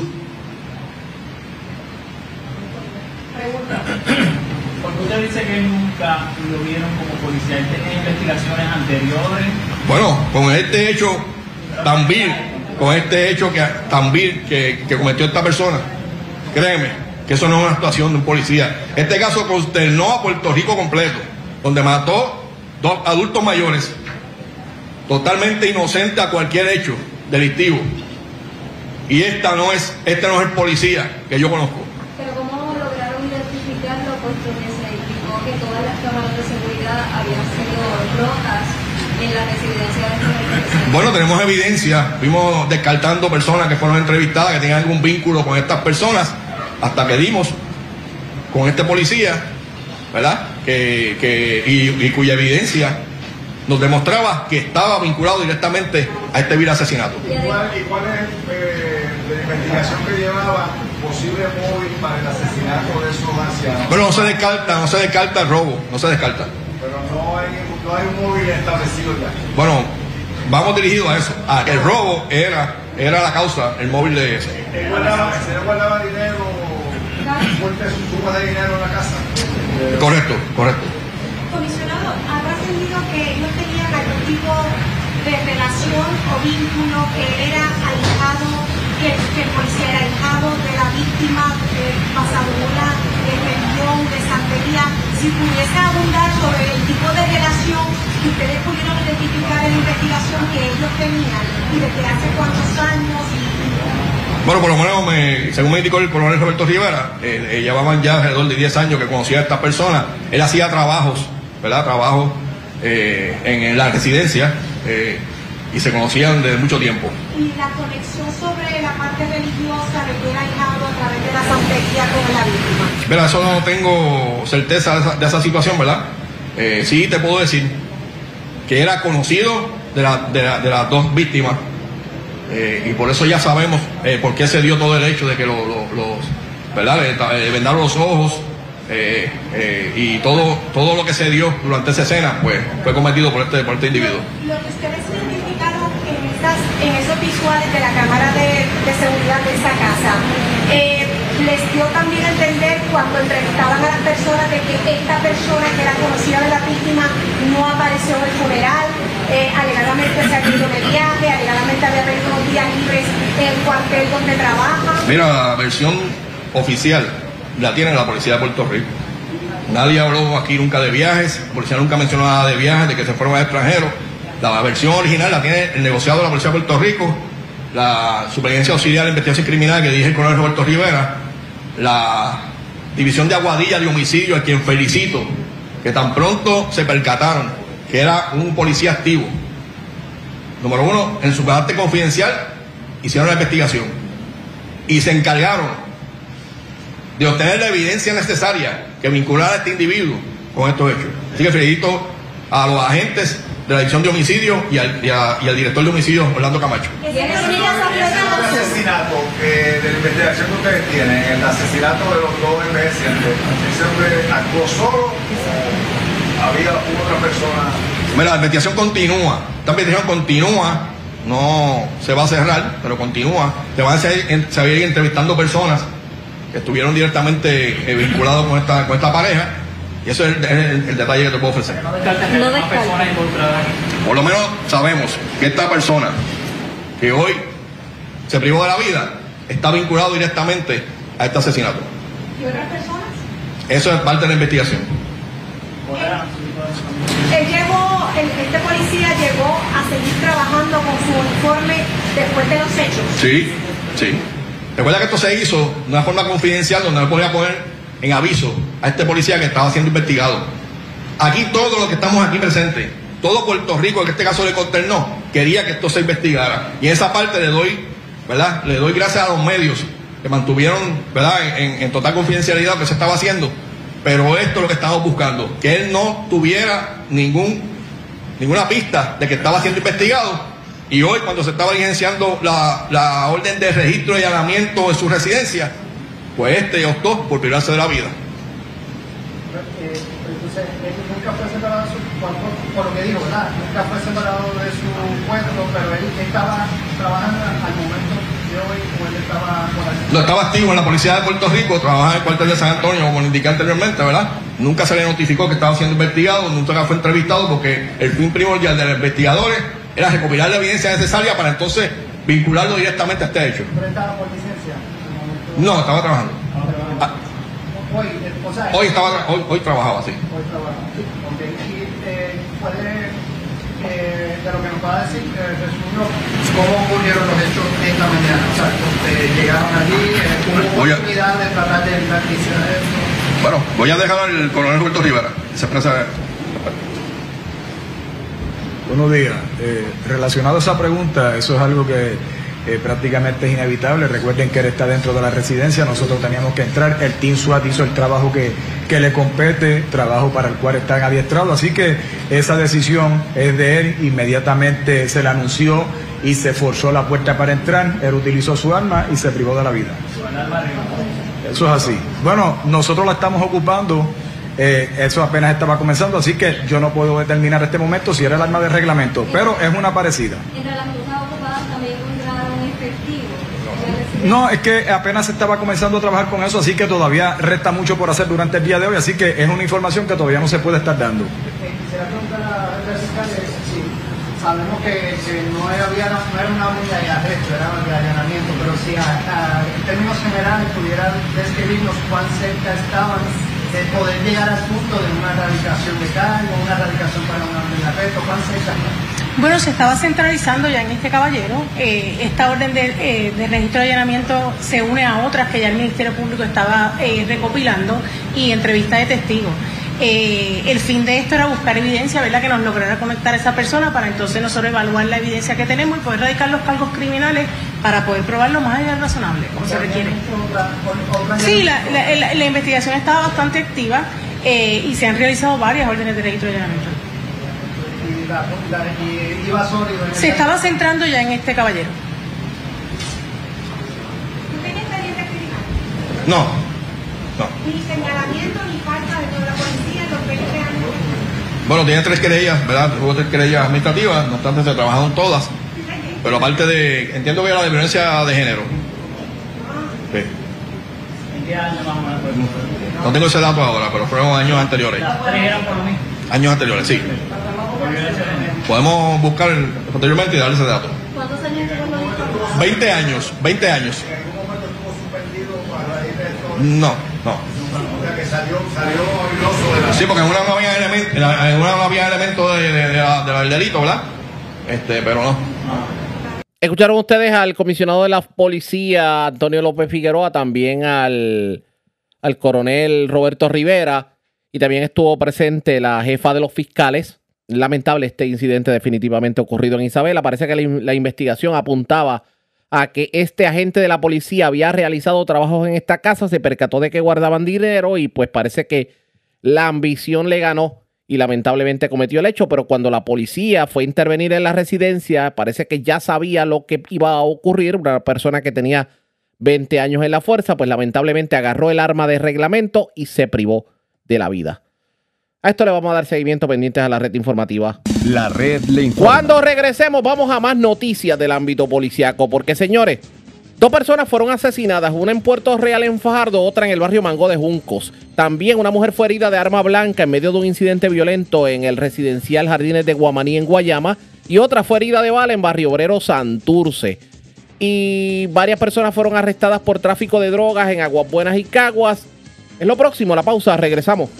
Porque usted dice que nunca lo vieron como policía. ¿Él tenía investigaciones anteriores? Bueno, con este hecho tan vil, con este hecho que, tan vil que, cometió esta persona, créeme que eso no es una actuación de un policía. Este caso consternó a Puerto Rico completo, donde mató dos adultos mayores, totalmente inocente a cualquier hecho delictivo. Y esta no es, este no es el policía que yo conozco. Pero ¿cómo lograron identificarlo? Puesto que se indicó que todas las cámaras de seguridad habían sido rotas en de Bueno, tenemos evidencia, fuimos descartando personas que fueron entrevistadas, que tenían algún vínculo con estas personas, hasta que dimos con este policía, ¿verdad? Que, que, y, y cuya evidencia nos demostraba que estaba vinculado directamente a este vil asesinato. ¿Y cuál, y cuál es eh, la investigación que llevaba posible móvil para el asesinato de esos ancianos? Bueno, no se descarta, no se descarta el robo, no se descarta. Pero no hay, no hay un móvil establecido ya. Bueno, vamos dirigidos a eso, a que el robo era, era la causa, el móvil de ese. ¿El guardaba, señor guardaba dinero, fuerte su suma de dinero en la casa? Correcto, correcto. Comisionado, ¿habrá entendido que ellos tenían algún tipo de relación o vínculo que era alejado, que, que policía era alejado de la víctima de pasadura, de religión, de santería? Si pudiese abundar sobre el tipo de relación que ustedes pudieron identificar en la investigación que ellos tenían y desde hace cuántos años Bueno, por lo menos, me- según me indicó el coronel Roberto Rivera, eh, eh, llevaban ya alrededor de 10 años que conocía a estas personas. Él hacía trabajos, ¿verdad? Trabajos eh, en, en la residencia eh, y se conocían desde mucho tiempo. y la conexión sobre la parte religiosa de que era alejado a través de la santería con la víctima. Mira, eso no tengo certeza de esa, de esa situación, ¿verdad? Eh, sí te puedo decir que era conocido de, la- de la- de las dos víctimas eh, y por eso ya sabemos eh, por qué se dio todo el hecho de que lo- lo- los, ¿verdad? Le vendaron los ojos eh, eh, y todo, todo lo que se dio durante esa escena pues, fue cometido por este, por este individuo. Lo que ustedes identificaron en, esas, en esos visuales de la cámara de, de seguridad de esa casa, eh, les dio también a entender cuando entrevistaban a las personas de que esta persona que era conocida de la víctima no apareció en el funeral, eh, alegadamente se había ido de viaje, alegadamente había tenido unos días libres en el cuartel donde trabaja. Mira, la versión oficial la tiene la policía de Puerto Rico. Nadie habló aquí nunca de viajes, la policía nunca mencionó nada de viajes, de que se fueron al extranjero. La versión original la tiene el negociado de la policía de Puerto Rico, la Superintendencia Auxiliar de Investigación Criminal que dirige el coronel Roberto Rivera, la División de Aguadilla de Homicidio, a quien felicito, que tan pronto se percataron que era un policía activo. Número uno, en su carácter confidencial, hicieron la investigación y se encargaron de obtener la evidencia necesaria que vinculara a este individuo con estos hechos. Así que felicito a los agentes de la División de Homicidio y al, y a- y al director de homicidio, Orlando Camacho. Ese asesinato que de la investigación que ustedes tienen, el asesinato de los dos envejecientes, ¿ese hombre actuó solo o había otra persona? Mira, la investigación continúa. Esta investigación continúa. No se va a cerrar, pero continúa. Se van a seguir, se van a ir entrevistando personas que estuvieron directamente eh, vinculados con esta, con esta pareja. Y eso es el, el- el detalle que te puedo ofrecer. No que. Por lo menos sabemos que esta persona que hoy se privó de la vida está vinculado directamente a este asesinato. ¿Y otras personas? Eso es parte de la investigación. Él llegó, el- este policía llegó a seguir trabajando con su uniforme después de los hechos. Sí, sí. Recuerda que esto se hizo de una forma confidencial donde no podía poner en aviso a este policía que estaba siendo investigado. Aquí todos los que estamos aquí presentes, todo Puerto Rico, en este caso le consternó, quería que esto se investigara. Y en esa parte le doy, ¿verdad? Le doy gracias a los medios que mantuvieron, ¿verdad? En, total confidencialidad lo que se estaba haciendo. Pero esto es lo que estamos buscando, que él no tuviera ningún ninguna pista de que estaba siendo investigado. Y hoy, cuando se estaba diligenciando la, la orden de registro y allanamiento de su residencia, pues este optó por privarse de la vida. Eh, entonces, él nunca fue separado de su, por, por- por lo que dijo, ¿verdad? Nunca fue separado de su puesto, pero él estaba trabajando al momento de hoy, o él estaba la No estaba activo en la policía de Puerto Rico, trabajaba en el cuartel de San Antonio, como indiqué anteriormente, ¿verdad? Nunca se le notificó que estaba siendo investigado, nunca fue entrevistado, porque el fin primordial de los investigadores era recopilar la evidencia necesaria para entonces vincularlo directamente a este hecho. pero estaba por licencia. No, estaba trabajando. Ah, Hoy, o sea, hoy, estaba, tra- hoy, hoy trabajaba así. Hoy trabaja. Ok, y eh, puede, eh, de lo que nos va a decir, eh, resumirnos cómo ocurrieron los hechos esta mañana? O sea, llegaron allí, eh, ¿hubo Voy a- oportunidad de tratar de hiciera esto? Bueno, voy a dejar al coronel Roberto Rivera. Se expresa. Buenos días. Eh, relacionado a esa pregunta, eso es algo que eh, prácticamente es inevitable. Recuerden que él está dentro de la residencia, nosotros teníamos que entrar. El Team SWAT hizo el trabajo que, que le compete, trabajo para el cual están adiestrados. Así que esa decisión es de él. Inmediatamente se le anunció y se forzó la puerta para entrar. Él utilizó su arma y se privó de la vida. Eso es así. Bueno, nosotros la estamos ocupando. eh, eso apenas estaba comenzando, así que yo no puedo determinar este momento si era el arma de reglamento, pero es una parecida. Entre las cosas ocupadas también No, es que apenas estaba comenzando a trabajar con eso, así que todavía resta mucho por hacer durante el día de hoy, así que es una información que todavía no se puede estar dando. Quisiera si sabemos que, no, había, no era una orden de arresto, era de allanamiento, pero si en términos generales pudiera describirnos cuán cerca estaban de poder llegar al punto de una erradicación de cargo, una erradicación para una orden de arresto, cerca estaban. Bueno, se estaba centralizando ya en este caballero. Eh, esta orden de, eh, de registro de allanamiento se une a otras que ya el Ministerio Público estaba eh, recopilando y entrevista de testigos. Eh, el fin de esto era buscar evidencia, ¿verdad? Que nos lograra conectar a esa persona para entonces nosotros evaluar la evidencia que tenemos y poder radicar los cargos criminales para poder probarlo más allá de razonable, como se requiere. Sí, la, la- la- la investigación estaba bastante activa eh, y se han realizado varias órdenes de registro de allanamiento. Se estaba centrando ya en este caballero. ¿Usted tiene experiencia criminal? No, Ni señalamiento ni falta de toda la policía en los 20 años. Bueno, tiene tres querellas, ¿verdad? Hubo tres querellas administrativas, no obstante se trabajaron todas. Pero aparte de, entiendo que era de violencia de género. Sí. ¿En qué año más o menos fue? No tengo ese dato ahora, pero fueron años anteriores. Años anteriores, sí. Podemos buscar el- posteriormente y darle ese dato. ¿Cuántos años tuvo la información? 20 años, 20 años. No, no. O sea, que salió, salió iloso de la... Sí, porque en una no había elemento, en la- en una no había elemento de, de- de la- del delito, ¿verdad? Este, pero no. Escucharon ustedes al comisionado de la policía, Antonio López Figueroa, también al, al coronel Roberto Rivera, y también estuvo presente la jefa de los fiscales. Lamentable este incidente definitivamente ocurrido en Isabela. Parece que la investigación apuntaba a que este agente de la policía había realizado trabajos en esta casa, se percató de que guardaban dinero y pues parece que la ambición le ganó y lamentablemente cometió el hecho, pero cuando la policía fue a intervenir en la residencia, parece que ya sabía lo que iba a ocurrir, una persona que tenía 20 años en la fuerza, pues lamentablemente agarró el arma de reglamento y se privó de la vida. A esto le vamos a dar seguimiento pendientes a la red informativa. La red le informa. Cuando regresemos vamos a más noticias del ámbito policiaco, porque señores, dos personas fueron asesinadas, una en Puerto Real en Fajardo, otra en el barrio Mango de Juncos. También una mujer fue herida de arma blanca en medio de un incidente violento en el residencial Jardines de Guamaní en Guayama y otra fue herida de bala en Barrio Obrero Santurce. Y varias personas fueron arrestadas por tráfico de drogas en Aguas Buenas y Caguas. Es lo próximo, la pausa, regresamos.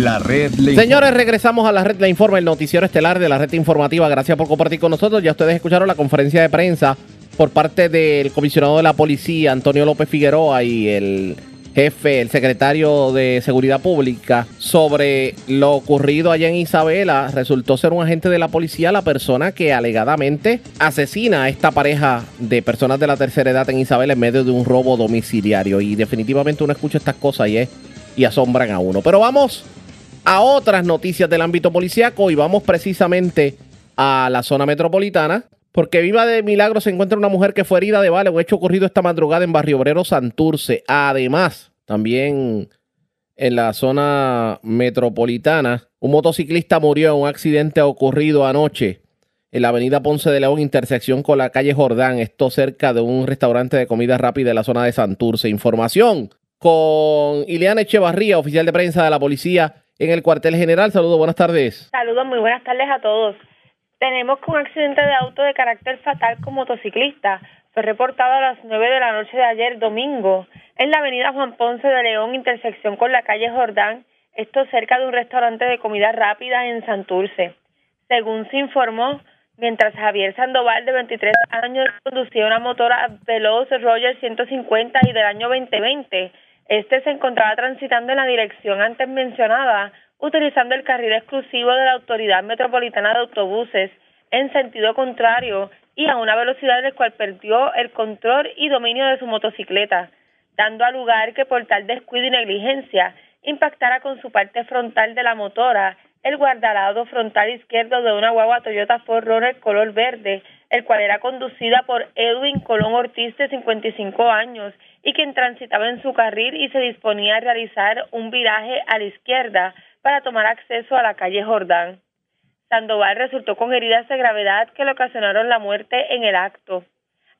La red le Señores, regresamos a la red La Informa, el noticiero estelar de la red informativa. Gracias por compartir con nosotros. Ya ustedes escucharon la conferencia de prensa por parte del comisionado de la policía, Antonio López Figueroa, y el jefe, el secretario de Seguridad Pública, sobre lo ocurrido allá en Isabela. Resultó ser un agente de la policía la persona que alegadamente asesina a esta pareja de personas de la tercera edad en Isabela en medio de un robo domiciliario. Y definitivamente uno escucha estas cosas y, es, y asombran a uno. Pero vamos a otras noticias del ámbito policiaco y vamos precisamente a la zona metropolitana. Porque viva de milagro se encuentra una mujer que fue herida de bala, un hecho ocurrido esta madrugada en Barrio Obrero Santurce. Además, también en la zona metropolitana, un motociclista murió en un accidente ocurrido anoche en la avenida Ponce de León, intersección con la calle Jordán, esto cerca de un restaurante de comida rápida en la zona de Santurce. Información con Ileana Echevarría, oficial de prensa de la policía en el cuartel general. Saludos, buenas tardes. Saludos, muy buenas tardes a todos. Tenemos que un accidente de auto de carácter fatal con motociclista fue reportado a las 9 de la noche de ayer domingo en la avenida Juan Ponce de León, intersección con la calle Jordán, esto cerca de un restaurante de comida rápida en Santurce. Según se informó, mientras Javier Sandoval, de 23 años, conducía una motora Veloz Roger 150 y del año 2020. Este se encontraba transitando en la dirección antes mencionada, utilizando el carril exclusivo de la Autoridad Metropolitana de Autobuses en sentido contrario y a una velocidad del cual perdió el control y dominio de su motocicleta, dando a lugar que por tal descuido y negligencia impactara con su parte frontal de la motora el guardalado frontal izquierdo de una guagua Toyota 4Runner color verde, el cual era conducida por Edwin Colón Ortiz de 55 años y quien transitaba en su carril y se disponía a realizar un viraje a la izquierda para tomar acceso a la calle Jordán. Sandoval resultó con heridas de gravedad que le ocasionaron la muerte en el acto.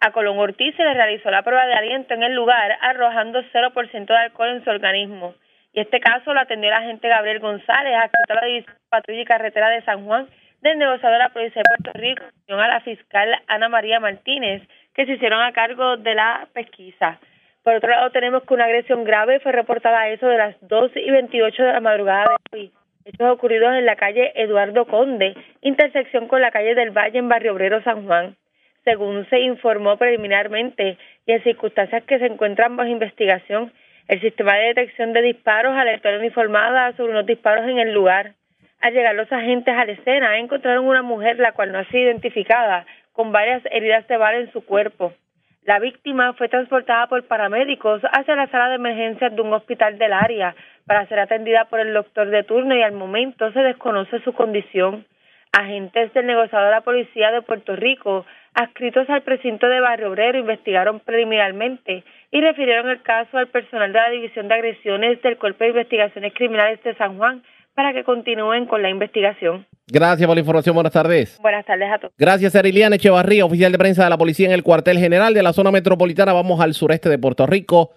A Colón Ortiz se le realizó la prueba de aliento en el lugar, arrojando 0% de alcohol en su organismo. Y este caso lo atendió el agente Gabriel González, actor de la División Patrulla y Carretera de San Juan, del negociador de la Policía de Puerto Rico, a la fiscal Ana María Martínez, que se hicieron a cargo de la pesquisa. Por otro lado, tenemos que una agresión grave fue reportada a eso de las 2 y 28 de la madrugada de hoy. Hechos ocurridos en la calle Eduardo Conde, intersección con la calle del Valle en Barrio Obrero San Juan. Según se informó preliminarmente y en circunstancias que se encuentran bajo investigación, el sistema de detección de disparos alertó a la uniformada sobre unos disparos en el lugar. Al llegar los agentes a la escena, encontraron una mujer, la cual no ha sido identificada, con varias heridas de bala en su cuerpo. La víctima fue transportada por paramédicos hacia la sala de emergencias de un hospital del área para ser atendida por el doctor de turno y al momento se desconoce su condición. Agentes del negociador de la Policía de Puerto Rico, adscritos al precinto de Barrio Obrero, investigaron preliminarmente y refirieron el caso al personal de la División de Agresiones del Cuerpo de Investigaciones Criminales de San Juan para que continúen con la investigación. Gracias por la información. Buenas tardes. Buenas tardes a todos. Gracias, Eriliana Echevarría, oficial de prensa de la policía en el cuartel general de la zona metropolitana. Vamos al sureste de Puerto Rico.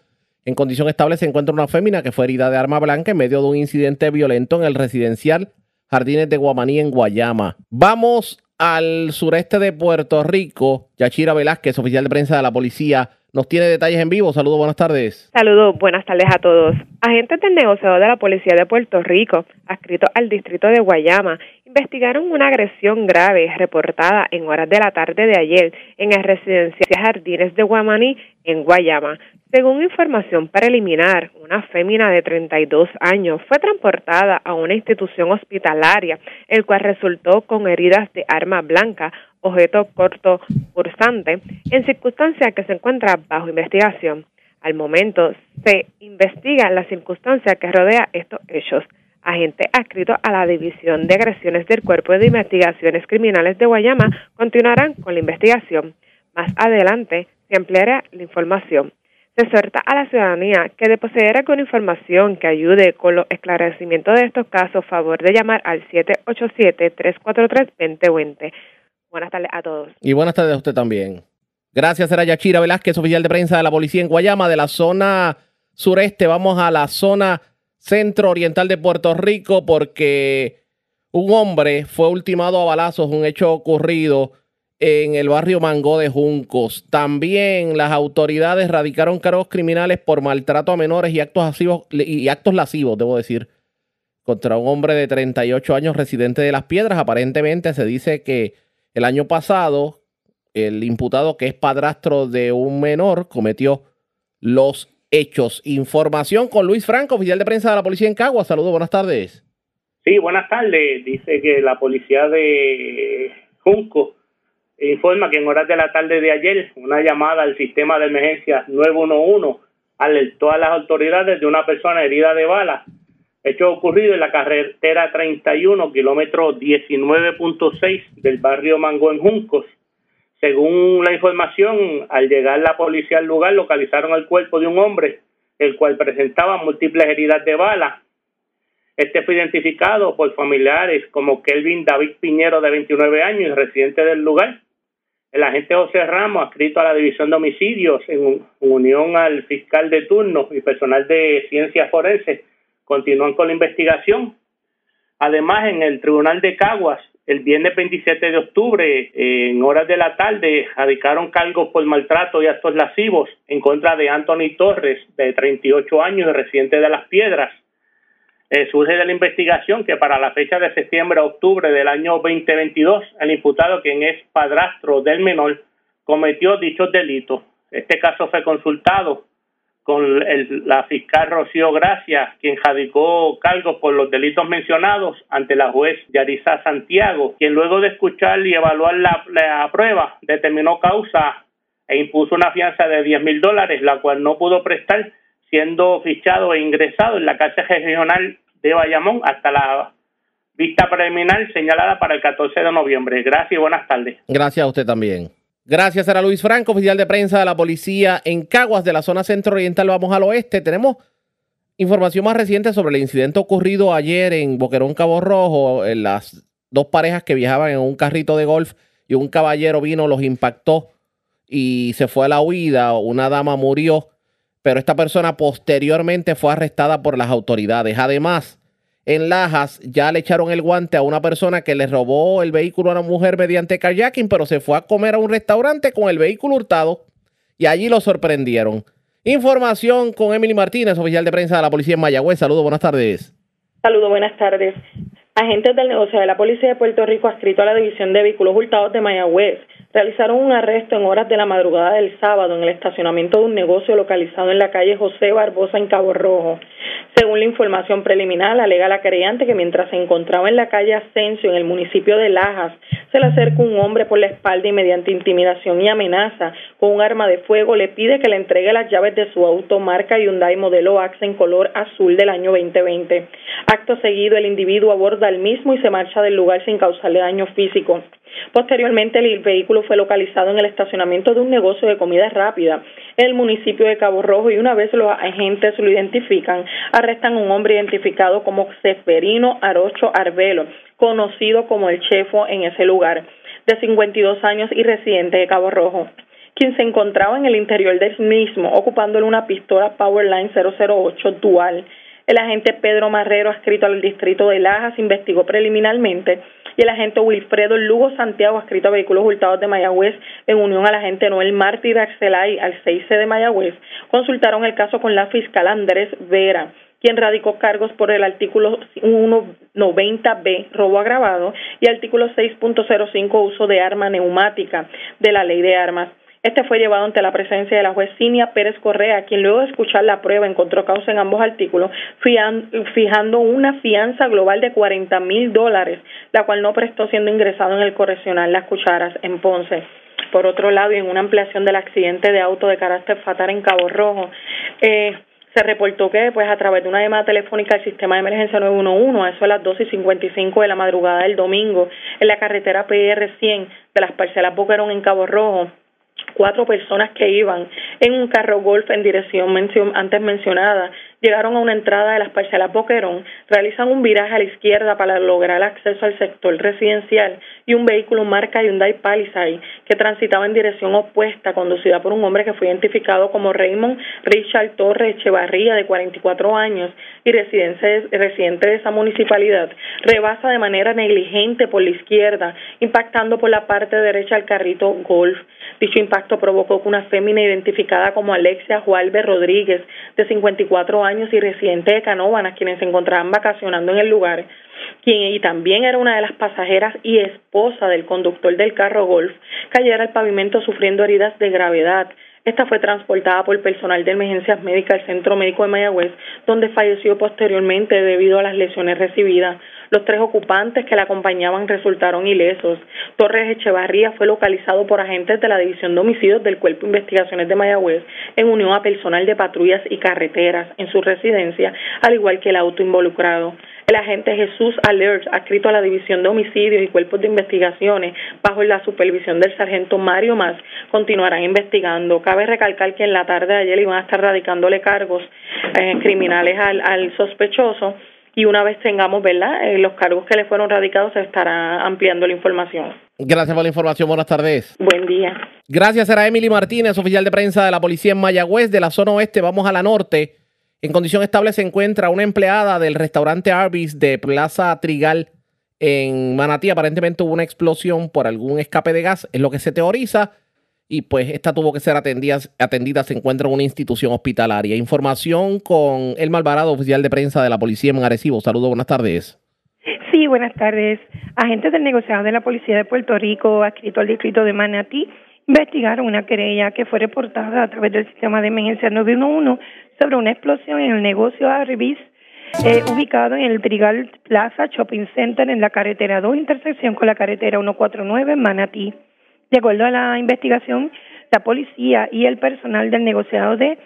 En condición estable se encuentra una fémina que fue herida de arma blanca en medio de un incidente violento en el residencial Jardines de Guamaní en Guayama. Vamos al sureste de Puerto Rico. Yachira Velázquez, oficial de prensa de la policía, nos tiene detalles en vivo. Saludos, buenas tardes. Saludos, buenas tardes a todos. Agentes del negociador de la Policía de Puerto Rico, adscritos al distrito de Guayama, investigaron una agresión grave reportada en horas de la tarde de ayer en el residencial Jardines de Guamaní, en Guayama. Según información preliminar, una fémina de 32 años fue transportada a una institución hospitalaria, el cual resultó con heridas de arma blanca, objeto corto cursante, en circunstancias que se encuentra bajo investigación. Al momento se investiga la circunstancia que rodea estos hechos. Agentes adscritos a la División de Agresiones del Cuerpo de Investigaciones Criminales de Guayama continuarán con la investigación. Más adelante se ampliará la información. Se exhorta a la ciudadanía que de poseer alguna información que ayude con los esclarecimientos de estos casos, favor de llamar al 787-343-2020. Buenas tardes a todos. Y buenas tardes a usted también. Gracias, era Yachira Velázquez, oficial de prensa de la policía en Guayama, de la zona sureste. Vamos a la zona centro-oriental de Puerto Rico porque un hombre fue ultimado a balazos, un hecho ocurrido en el barrio Mango de Juncos. También las autoridades radicaron cargos criminales por maltrato a menores y actos, lascivos, y actos lascivos, debo decir, contra un hombre de 38 años residente de Las Piedras. Aparentemente se dice que el año pasado, el imputado que es padrastro de un menor cometió los hechos. Información con Luis Franco, oficial de prensa de la policía en Cagua. Saludos, buenas tardes. Sí, buenas tardes. Dice que la policía de Junco informa que en horas de la tarde de ayer una llamada al sistema de emergencia 911 alertó a las autoridades de una persona herida de bala Hecho ocurrido en la carretera 31, kilómetro 19.6 del barrio Mango en Juncos. Según la información, al llegar la policía al lugar localizaron el cuerpo de un hombre, el cual presentaba múltiples heridas de bala. Este fue identificado por familiares como Kelvin David Piñero, de 29 años, y residente del lugar. El agente José Ramos, adscrito a la División de Homicidios, en unión al fiscal de turno y personal de ciencias forenses, continúan con la investigación. Además, en el Tribunal de Caguas, el viernes 27 de octubre, en horas de la tarde, radicaron cargos por maltrato y actos lascivos en contra de Anthony Torres, de 38 años, residente de Las Piedras. eh, surge de la investigación que para la fecha de septiembre a octubre del año 2022, el imputado, quien es padrastro del menor, cometió dichos delitos. Este caso fue consultado con la fiscal Rocío Gracia, quien radicó cargos por los delitos mencionados ante la juez Yarisa Santiago, quien luego de escuchar y evaluar la, la prueba determinó causa e impuso una fianza de 10 mil dólares, la cual no pudo prestar, siendo fichado e ingresado en la cárcel regional de Bayamón hasta la vista preliminar señalada para el 14 de noviembre. Gracias y buenas tardes. Gracias a usted también. Gracias, era Luis Franco, oficial de prensa de la policía en Caguas, de la zona centro-oriental. Vamos al oeste. Tenemos información más reciente sobre el incidente ocurrido ayer en Boquerón, Cabo Rojo. En las dos parejas que viajaban en un carrito de golf y un caballero vino, los impactó y se fue a la huida. Una dama murió pero esta persona posteriormente fue arrestada por las autoridades. Además, en Lajas ya le echaron el guante a una persona que le robó el vehículo a una mujer mediante kayaking, pero se fue a comer a un restaurante con el vehículo hurtado y allí lo sorprendieron. Información con Emily Martínez, oficial de prensa de la policía en Mayagüez. Saludos, buenas tardes. Saludos, buenas tardes. Agentes del negocio de la Policía de Puerto Rico adscrito a la División de Vehículos Hurtados de Mayagüez realizaron un arresto en horas de la madrugada del sábado en el estacionamiento de un negocio localizado en la calle José Barbosa en Cabo Rojo. Según la información preliminar, alega la creyente que mientras se encontraba en la calle Ascenso en el municipio de Lajas, se le acerca un hombre por la espalda y mediante intimidación y amenaza con un arma de fuego le pide que le entregue las llaves de su auto marca Hyundai modelo AXA en color azul del año 2020. Acto seguido, el individuo aborda el mismo y se marcha del lugar sin causarle daño físico. Posteriormente, el vehículo fue localizado en el estacionamiento de un negocio de comida rápida en el municipio de Cabo Rojo y una vez los agentes lo identifican, arrestan a un hombre identificado como Seferino Arocho Arbelo, conocido como el chefo en ese lugar, de 52 años y residente de Cabo Rojo quien se encontraba en el interior del mismo, ocupándole una pistola Powerline 008 dual. El agente Pedro Marrero, adscrito al distrito de Lajas, investigó preliminarmente y el agente Wilfredo Lugo Santiago, adscrito a vehículos hurtados de Mayagüez, en unión al agente Noel de Axelay al 6C de Mayagüez, consultaron el caso con la fiscal Andrés Vera quien radicó cargos por el artículo 190B, robo agravado, y artículo 6.05, uso de arma neumática de la ley de armas. Este fue llevado ante la presencia de la juez Cinia Pérez Correa, quien luego de escuchar la prueba encontró causa en ambos artículos, fijando una fianza global de 40 mil dólares, la cual no prestó siendo ingresado en el correccional Las Cucharas en Ponce. Por otro lado, en una ampliación del accidente de auto de carácter fatal en Cabo Rojo, eh, se reportó que pues a través de una llamada telefónica al sistema de emergencia 911, a eso a las 2 y 55 de la madrugada del domingo, en la carretera PR 100 de las parcelas Boquerón en Cabo Rojo, cuatro personas que iban en un carro golf en dirección antes mencionada llegaron a una entrada de las parcelas Boquerón, realizan un viraje a la izquierda para lograr acceso al sector residencial y un vehículo marca Hyundai Palisade que transitaba en dirección opuesta, conducida por un hombre que fue identificado como Raymond Richard Torres Echevarría, de 44 años y residente, de esa municipalidad, rebasa de manera negligente por la izquierda, impactando por la parte derecha al carrito Golf. Dicho impacto provocó que una fémina identificada como Alexia Juárez Rodríguez, de 54 años y residente de Canóvanas, quienes se encontraban vacacionando en el lugar, quien y también era una de las pasajeras y esposa del conductor del carro Golf, cayera al pavimento sufriendo heridas de gravedad. Esta fue transportada por personal de emergencias médicas al Centro Médico de Mayagüez, donde falleció posteriormente debido a las lesiones recibidas. Los tres ocupantes que la acompañaban resultaron ilesos. Torres Echevarría fue localizado por agentes de la División de Homicidios del Cuerpo de Investigaciones de Mayagüez en unión a personal de patrullas y carreteras en su residencia, al igual que el auto involucrado. El agente Jesús Alert, adscrito a la División de Homicidios y Cuerpos de Investigaciones, bajo la supervisión del sargento Mario Más, continuarán investigando. Cabe recalcar que en la tarde de ayer iban a estar radicándole cargos eh, criminales al, al sospechoso y una vez tengamos ¿verdad? Eh, los cargos que le fueron radicados se estará ampliando la información. Gracias por la información, buenas tardes. Buen día. Gracias, era Emily Martínez, oficial de prensa de la policía en Mayagüez, de la zona oeste, vamos a la norte. En condición estable se encuentra una empleada del restaurante Arby's de Plaza Trigal en Manatí. Aparentemente hubo una explosión por algún escape de gas, es lo que se teoriza. Y pues esta tuvo que ser atendida, se encuentra en una institución hospitalaria. Información con el Malvarado, oficial de prensa de la policía en Arecibo. Saludos, buenas tardes. Sí, buenas tardes. Agentes del negociado de la Policía de Puerto Rico, adscrito al distrito de Manatí, investigaron una querella que fue reportada a través del sistema de emergencia 911 sobre una explosión en el negocio Arribis, eh, ubicado en el Trigal Plaza Shopping Center en la carretera 2, intersección con la carretera 149 en Manatí. De acuerdo a la investigación, la policía y el personal del negociado de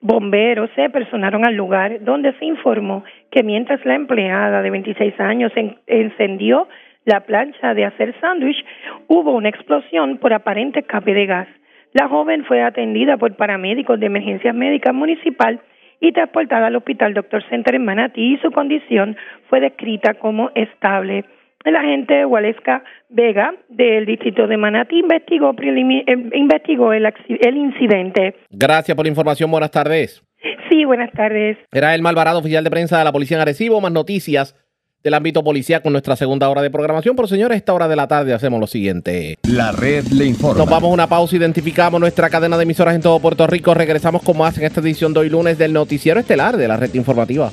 bomberos se personaron al lugar donde se informó que mientras la empleada de 26 años encendió la plancha de hacer sándwich, hubo una explosión por aparente escape de gas. La joven fue atendida por paramédicos de emergencias médicas municipal y transportada al Hospital Doctor Center en Manatí y su condición fue descrita como estable. El agente Waleska Vega del distrito de Manatí investigó, eh, investigó el, el incidente. Gracias por la información. Buenas tardes. Sí, buenas tardes. Era el Malvarado, oficial de prensa de la Policía en Arecibo. Más noticias del ámbito policial con nuestra segunda hora de programación. Pero señores, esta hora de la tarde hacemos lo siguiente. La red le informa. Nos vamos a una pausa, identificamos nuestra cadena de emisoras en todo Puerto Rico. Regresamos con más en esta edición de hoy lunes del noticiero estelar de la red informativa.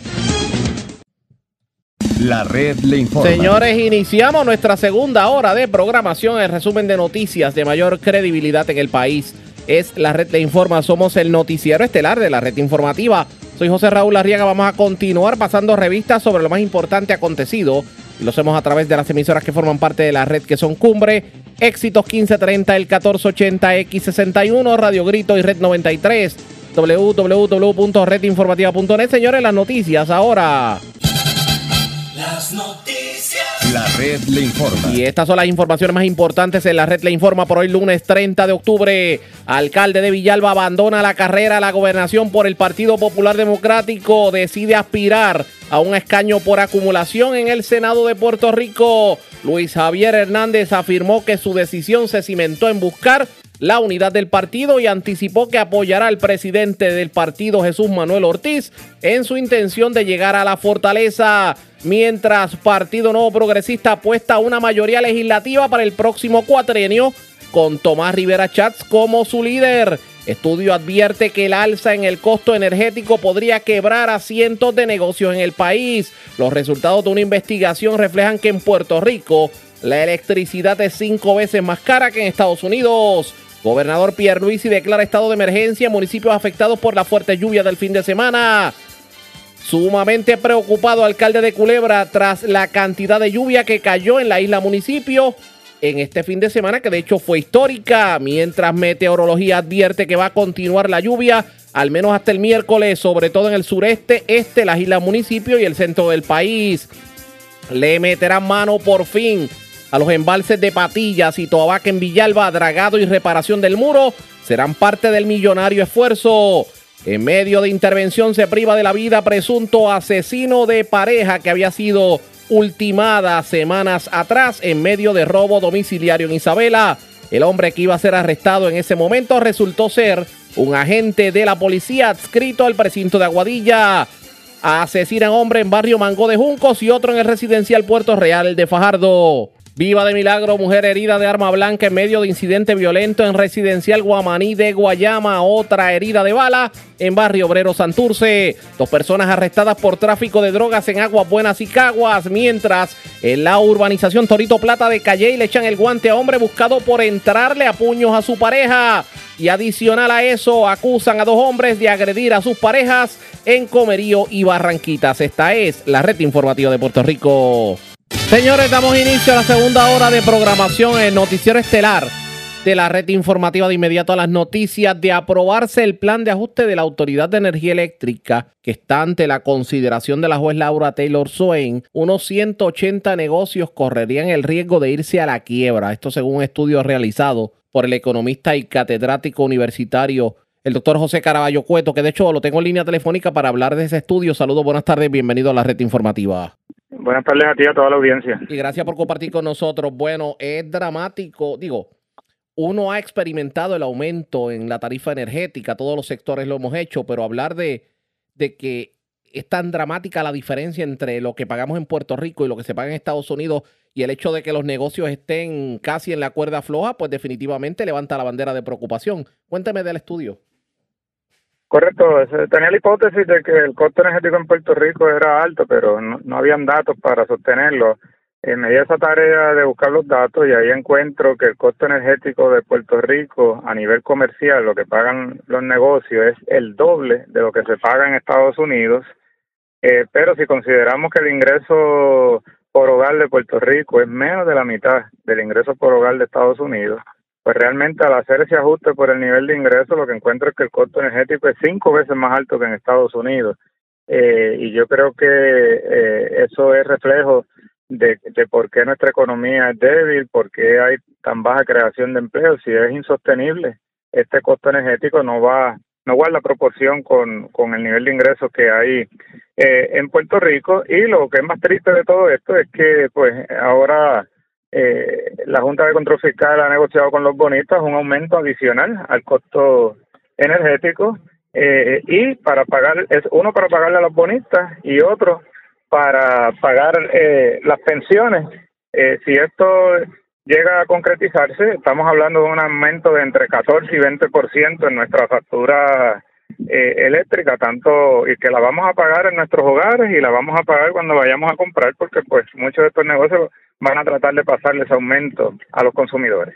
La red le informa. Señores, iniciamos nuestra segunda hora de programación. El resumen de noticias de mayor credibilidad en el país es la red le informa. Somos el noticiero estelar de la red informativa. Soy José Raúl Arriaga. Vamos a continuar pasando revistas sobre lo más importante acontecido. Lo hacemos a través de las emisoras que forman parte de la red, que son Cumbre, Éxitos 1530, el 1480, X61, Radio Grito y Red 93. www.redinformativa.net. Señores, las noticias ahora. Las noticias. La red le informa. Y estas son las informaciones más importantes en la red le informa por hoy lunes 30 de octubre. Alcalde de Villalba abandona la carrera a la gobernación por el Partido Popular Democrático. Decide aspirar a un escaño por acumulación en el Senado de Puerto Rico. Luis Javier Hernández afirmó que su decisión se cimentó en buscar la unidad del partido y anticipó que apoyará al presidente del partido Jesús Manuel Ortiz en su intención de llegar a la fortaleza, mientras Partido Nuevo Progresista apuesta a una mayoría legislativa para el próximo cuatrenio con Tomás Rivera Chats como su líder. Estudio advierte que el alza en el costo energético podría quebrar a cientos de negocios en el país. Los resultados de una investigación reflejan que en Puerto Rico la electricidad es cinco veces más cara que en Estados Unidos. Gobernador Pierre Luisi declara estado de emergencia en municipios afectados por la fuerte lluvia del fin de semana. Sumamente preocupado alcalde de Culebra tras la cantidad de lluvia que cayó en la isla municipio en este fin de semana, que de hecho fue histórica, mientras meteorología advierte que va a continuar la lluvia, al menos hasta el miércoles, sobre todo en el sureste, este, las islas municipio y el centro del país. Le meterán mano por fin a los embalses de Patillas y Toabaca en Villalba, dragado y reparación del muro serán parte del millonario esfuerzo. En medio de intervención se priva de la vida presunto asesino de pareja que había sido ultimada semanas atrás en medio de robo domiciliario en Isabela. El hombre que iba a ser arrestado en ese momento resultó ser un agente de la policía adscrito al precinto de Aguadilla. Asesinan hombre en barrio Mango de Juncos y otro en el residencial Puerto Real de Fajardo. Viva de milagro, mujer herida de arma blanca en medio de incidente violento en residencial Guamaní de Guayama. Otra herida de bala en barrio Obrero Santurce. Dos personas arrestadas por tráfico de drogas en Aguas Buenas y Caguas. Mientras en la urbanización Torito Plata de Calle le echan el guante a hombre buscado por entrarle a puños a su pareja. Y adicional a eso, acusan a dos hombres de agredir a sus parejas en Comerío y Barranquitas. Esta es la red informativa de Puerto Rico. Señores, damos inicio a la segunda hora de programación en Noticiero Estelar de la red informativa de inmediato a las noticias de aprobarse el plan de ajuste de la Autoridad de Energía Eléctrica que está ante la consideración de la juez Laura Taylor Swain, unos 180 negocios correrían el riesgo de irse a la quiebra. Esto según un estudio realizado por el economista y catedrático universitario el doctor José Caraballo Cueto, que de hecho lo tengo en línea telefónica para hablar de ese estudio. Saludos, buenas tardes, bienvenido a la red informativa. Buenas tardes a ti y a toda la audiencia. Y gracias por compartir con nosotros. Bueno, es dramático, digo, uno ha experimentado el aumento en la tarifa energética, todos los sectores lo hemos hecho, pero hablar de, de que es tan dramática la diferencia entre lo que pagamos en Puerto Rico y lo que se paga en Estados Unidos y el hecho de que los negocios estén casi en la cuerda floja, pues definitivamente levanta la bandera de preocupación. Cuénteme del estudio. Correcto, tenía la hipótesis de que el costo energético en Puerto Rico era alto, pero no, no habían datos para sostenerlo. Eh, me di esa tarea de buscar los datos y ahí encuentro que el costo energético de Puerto Rico a nivel comercial, lo que pagan los negocios, es el doble de lo que se paga en Estados Unidos. Eh, pero si consideramos que el ingreso por hogar de Puerto Rico es menos de la mitad del ingreso por hogar de Estados Unidos, pues realmente al hacer ese ajuste por el nivel de ingreso, lo que encuentro es que el costo energético es cinco veces más alto que en Estados Unidos. Eh, y yo creo que eh, eso es reflejo de, de por qué nuestra economía es débil, por qué hay tan baja creación de empleo, si es insostenible, este costo energético no va no guarda proporción con, con el nivel de ingresos que hay eh, en Puerto Rico y lo que es más triste de todo esto es que pues ahora eh, la Junta de Control Fiscal ha negociado con los bonistas un aumento adicional al costo energético eh, y para pagar es uno para pagarle a los bonistas y otro para pagar eh, las pensiones. Eh, si esto llega a concretizarse, estamos hablando de un aumento de entre 14 y 20% en nuestra factura eh, eléctrica, tanto y que la vamos a pagar en nuestros hogares y la vamos a pagar cuando vayamos a comprar, porque pues muchos de estos negocios van a tratar de pasarles aumento a los consumidores.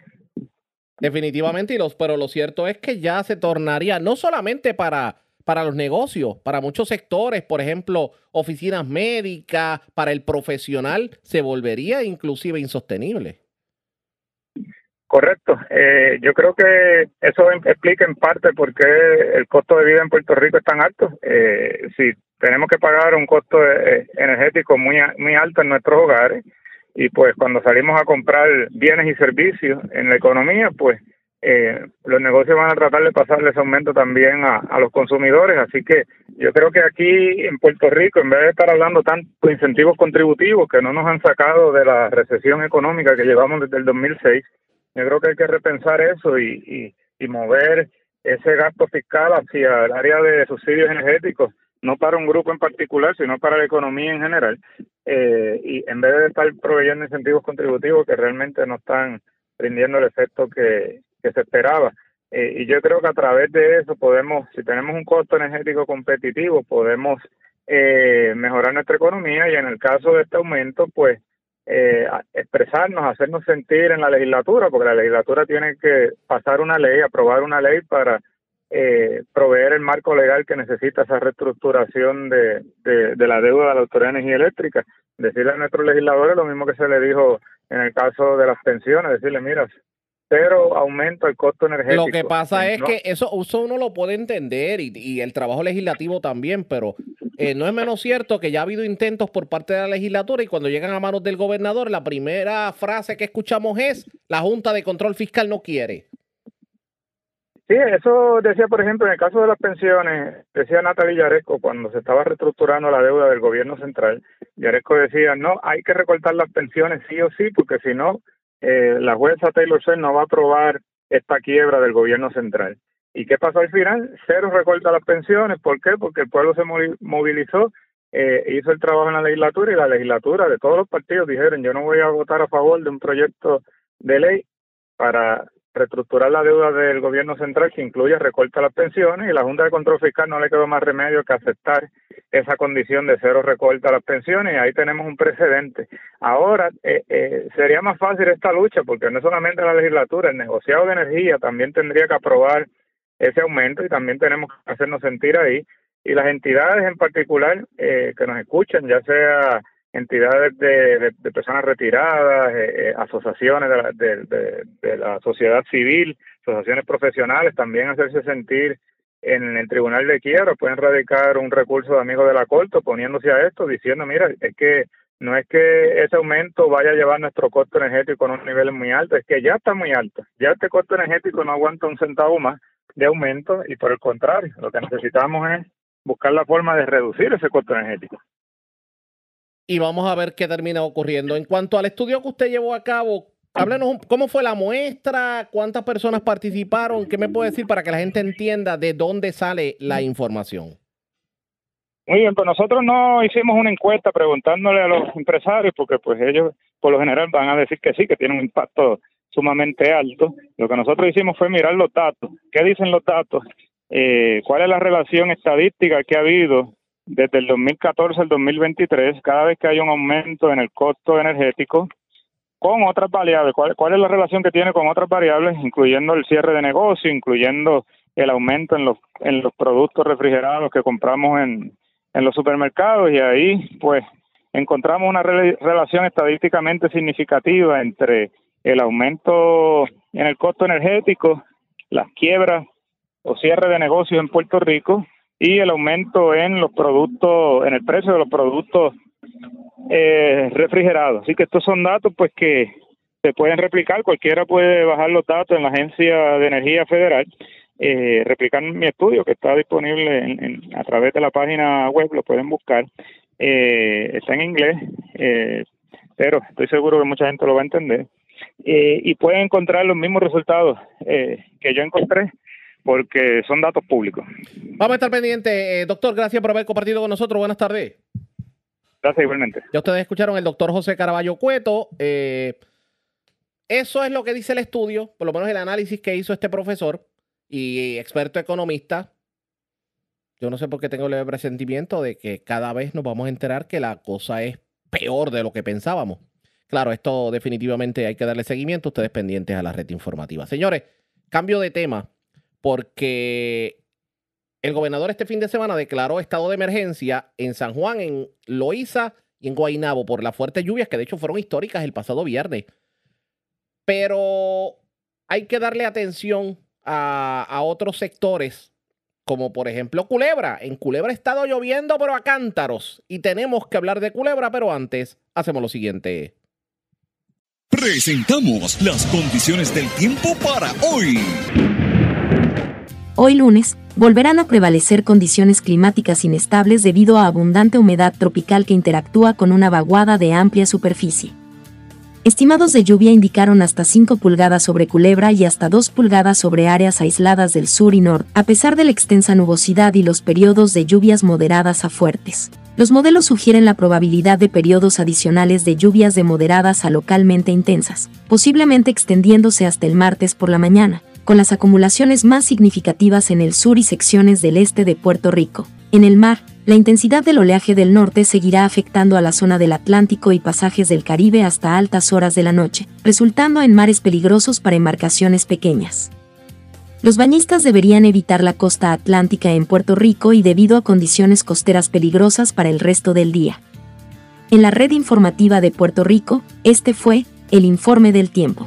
Definitivamente, y los, pero lo cierto es que ya se tornaría no solamente para para los negocios, para muchos sectores, por ejemplo, oficinas médicas, para el profesional, se volvería inclusive insostenible. Correcto. Eh, yo creo que eso em, explica en parte por qué el costo de vida en Puerto Rico es tan alto. Eh, si tenemos que pagar un costo eh, energético muy, muy alto en nuestros hogares y pues cuando salimos a comprar bienes y servicios en la economía, pues eh, los negocios van a tratar de pasarle ese aumento también a, los consumidores. Así que yo creo que aquí en Puerto Rico, en vez de estar hablando tanto de incentivos contributivos que no nos han sacado de la recesión económica que llevamos desde el 2006, yo creo que hay que repensar eso y, y, y mover ese gasto fiscal hacia el área de subsidios energéticos, no para un grupo en particular, sino para la economía en general, eh, y en vez de estar proveyendo incentivos contributivos que realmente no están rindiendo el efecto que, que se esperaba. Eh, y yo creo que a través de eso podemos, si tenemos un costo energético competitivo, podemos eh, mejorar nuestra economía y en el caso de este aumento, pues eh, expresarnos, hacernos sentir en la legislatura, porque la legislatura tiene que pasar una ley, aprobar una ley para eh, proveer el marco legal que necesita esa reestructuración de, de, de la deuda de la Autoridad de Energía Eléctrica. Decirle a nuestros legisladores lo mismo que se le dijo en el caso de las pensiones, decirle, mira, pero aumento el costo energético. Lo que pasa es que eso, uno lo puede entender y, y el trabajo legislativo también, pero eh, no es menos cierto que ya ha habido intentos por parte de la legislatura y cuando llegan a manos del gobernador, la primera frase que escuchamos es, la Junta de Control Fiscal no quiere. Sí, eso decía, por ejemplo, en el caso de las pensiones, decía Natalia Yaresco cuando se estaba reestructurando la deuda del gobierno central, Yaresco decía, no, hay que recortar las pensiones sí o sí, porque si no, eh, la jueza Taylor Swift no va a aprobar esta quiebra del gobierno central. ¿Y qué pasó al final? Cero recorta las pensiones. ¿Por qué? Porque el pueblo se movilizó, eh, hizo el trabajo en la legislatura y la legislatura de todos los partidos dijeron yo no voy a votar a favor de un proyecto de ley para reestructurar la deuda del gobierno central que incluye recorta las pensiones y la Junta de Control Fiscal no le quedó más remedio que aceptar esa condición de cero recorta las pensiones y ahí tenemos un precedente. Ahora eh, eh, sería más fácil esta lucha porque no solamente la legislatura, el negociado de energía también tendría que aprobar ese aumento y también tenemos que hacernos sentir ahí y las entidades en particular eh, que nos escuchan, ya sea entidades de, personas retiradas, eh, eh, asociaciones de la, de, la sociedad civil, asociaciones profesionales, también hacerse sentir en el tribunal de quiebra, pueden radicar un recurso de amigos de la corte oponiéndose a esto, diciendo, mira, es que no es que ese aumento vaya a llevar nuestro costo energético a un nivel muy alto, es que ya está muy alto, ya este costo energético no aguanta un centavo más de aumento y por el contrario, lo que necesitamos es buscar la forma de reducir ese costo energético y vamos a ver qué termina ocurriendo. En cuanto al estudio que usted llevó a cabo, háblenos cómo fue la muestra, cuántas personas participaron, qué me puede decir para que la gente entienda de dónde sale la información. Muy bien, pues nosotros no hicimos una encuesta preguntándole a los empresarios porque pues ellos por lo general van a decir que sí, que tiene un impacto sumamente alto. Lo que nosotros hicimos fue mirar los datos. ¿Qué dicen los datos? Eh, ¿Cuál es la relación estadística que ha habido desde el 2014 al 2023 cada vez que hay un aumento en el costo energético con otras variables? ¿Cuál, cuál es la relación que tiene con otras variables, incluyendo el cierre de negocio, incluyendo el aumento en los, en los productos refrigerados que compramos en, en los supermercados? Y ahí, pues, encontramos una relación estadísticamente significativa entre el aumento en el costo energético, las quiebras o cierre de negocios en Puerto Rico y el aumento en los productos, en el precio de los productos eh, refrigerados. Así que estos son datos pues que se pueden replicar, cualquiera puede bajar los datos en la Agencia de Energía Federal, eh, replicar mi estudio que está disponible en, a través de la página web, lo pueden buscar, eh, está en inglés, eh, pero estoy seguro que mucha gente lo va a entender. Eh, y pueden encontrar los mismos resultados que yo encontré porque son datos públicos. Vamos a estar pendientes. Eh, doctor, gracias por haber compartido con nosotros. Buenas tardes. Gracias igualmente. Ya ustedes escucharon el doctor José Caraballo Cueto. eso es lo que dice el estudio, por lo menos el análisis que hizo este profesor y experto economista. Yo no sé por qué tengo el presentimiento de que cada vez nos vamos a enterar que la cosa es peor de lo que pensábamos. Claro, esto definitivamente hay que darle seguimiento, ustedes pendientes a la red informativa. Señores, cambio de tema, porque el gobernador este fin de semana declaró estado de emergencia en San Juan, en Loíza y en Guaynabo por las fuertes lluvias que de hecho fueron históricas el pasado viernes. Pero hay que darle atención a, a otros sectores como por ejemplo Culebra. En Culebra ha estado lloviendo, pero a cántaros. Y tenemos que hablar de Culebra, pero antes hacemos lo siguiente. Presentamos las condiciones del tiempo para hoy. Hoy lunes, volverán a prevalecer condiciones climáticas inestables debido a abundante humedad tropical que interactúa con una vaguada de amplia superficie. Estimados de lluvia indicaron hasta 5 pulgadas sobre Culebra y hasta 2 pulgadas sobre áreas aisladas del sur y norte, a pesar de la extensa nubosidad y los periodos de lluvias moderadas a fuertes. Los modelos sugieren la probabilidad de periodos adicionales de lluvias de moderadas a localmente intensas, posiblemente extendiéndose hasta el martes por la mañana, con las acumulaciones más significativas en el sur y secciones del este de Puerto Rico. En el mar, la intensidad del oleaje del norte seguirá afectando a la zona del Atlántico y pasajes del Caribe hasta altas horas de la noche, resultando en mares peligrosos para embarcaciones pequeñas. Los bañistas deberían evitar la costa atlántica en Puerto Rico y debido a condiciones costeras peligrosas para el resto del día. En la red informativa de Puerto Rico, este fue el informe del tiempo.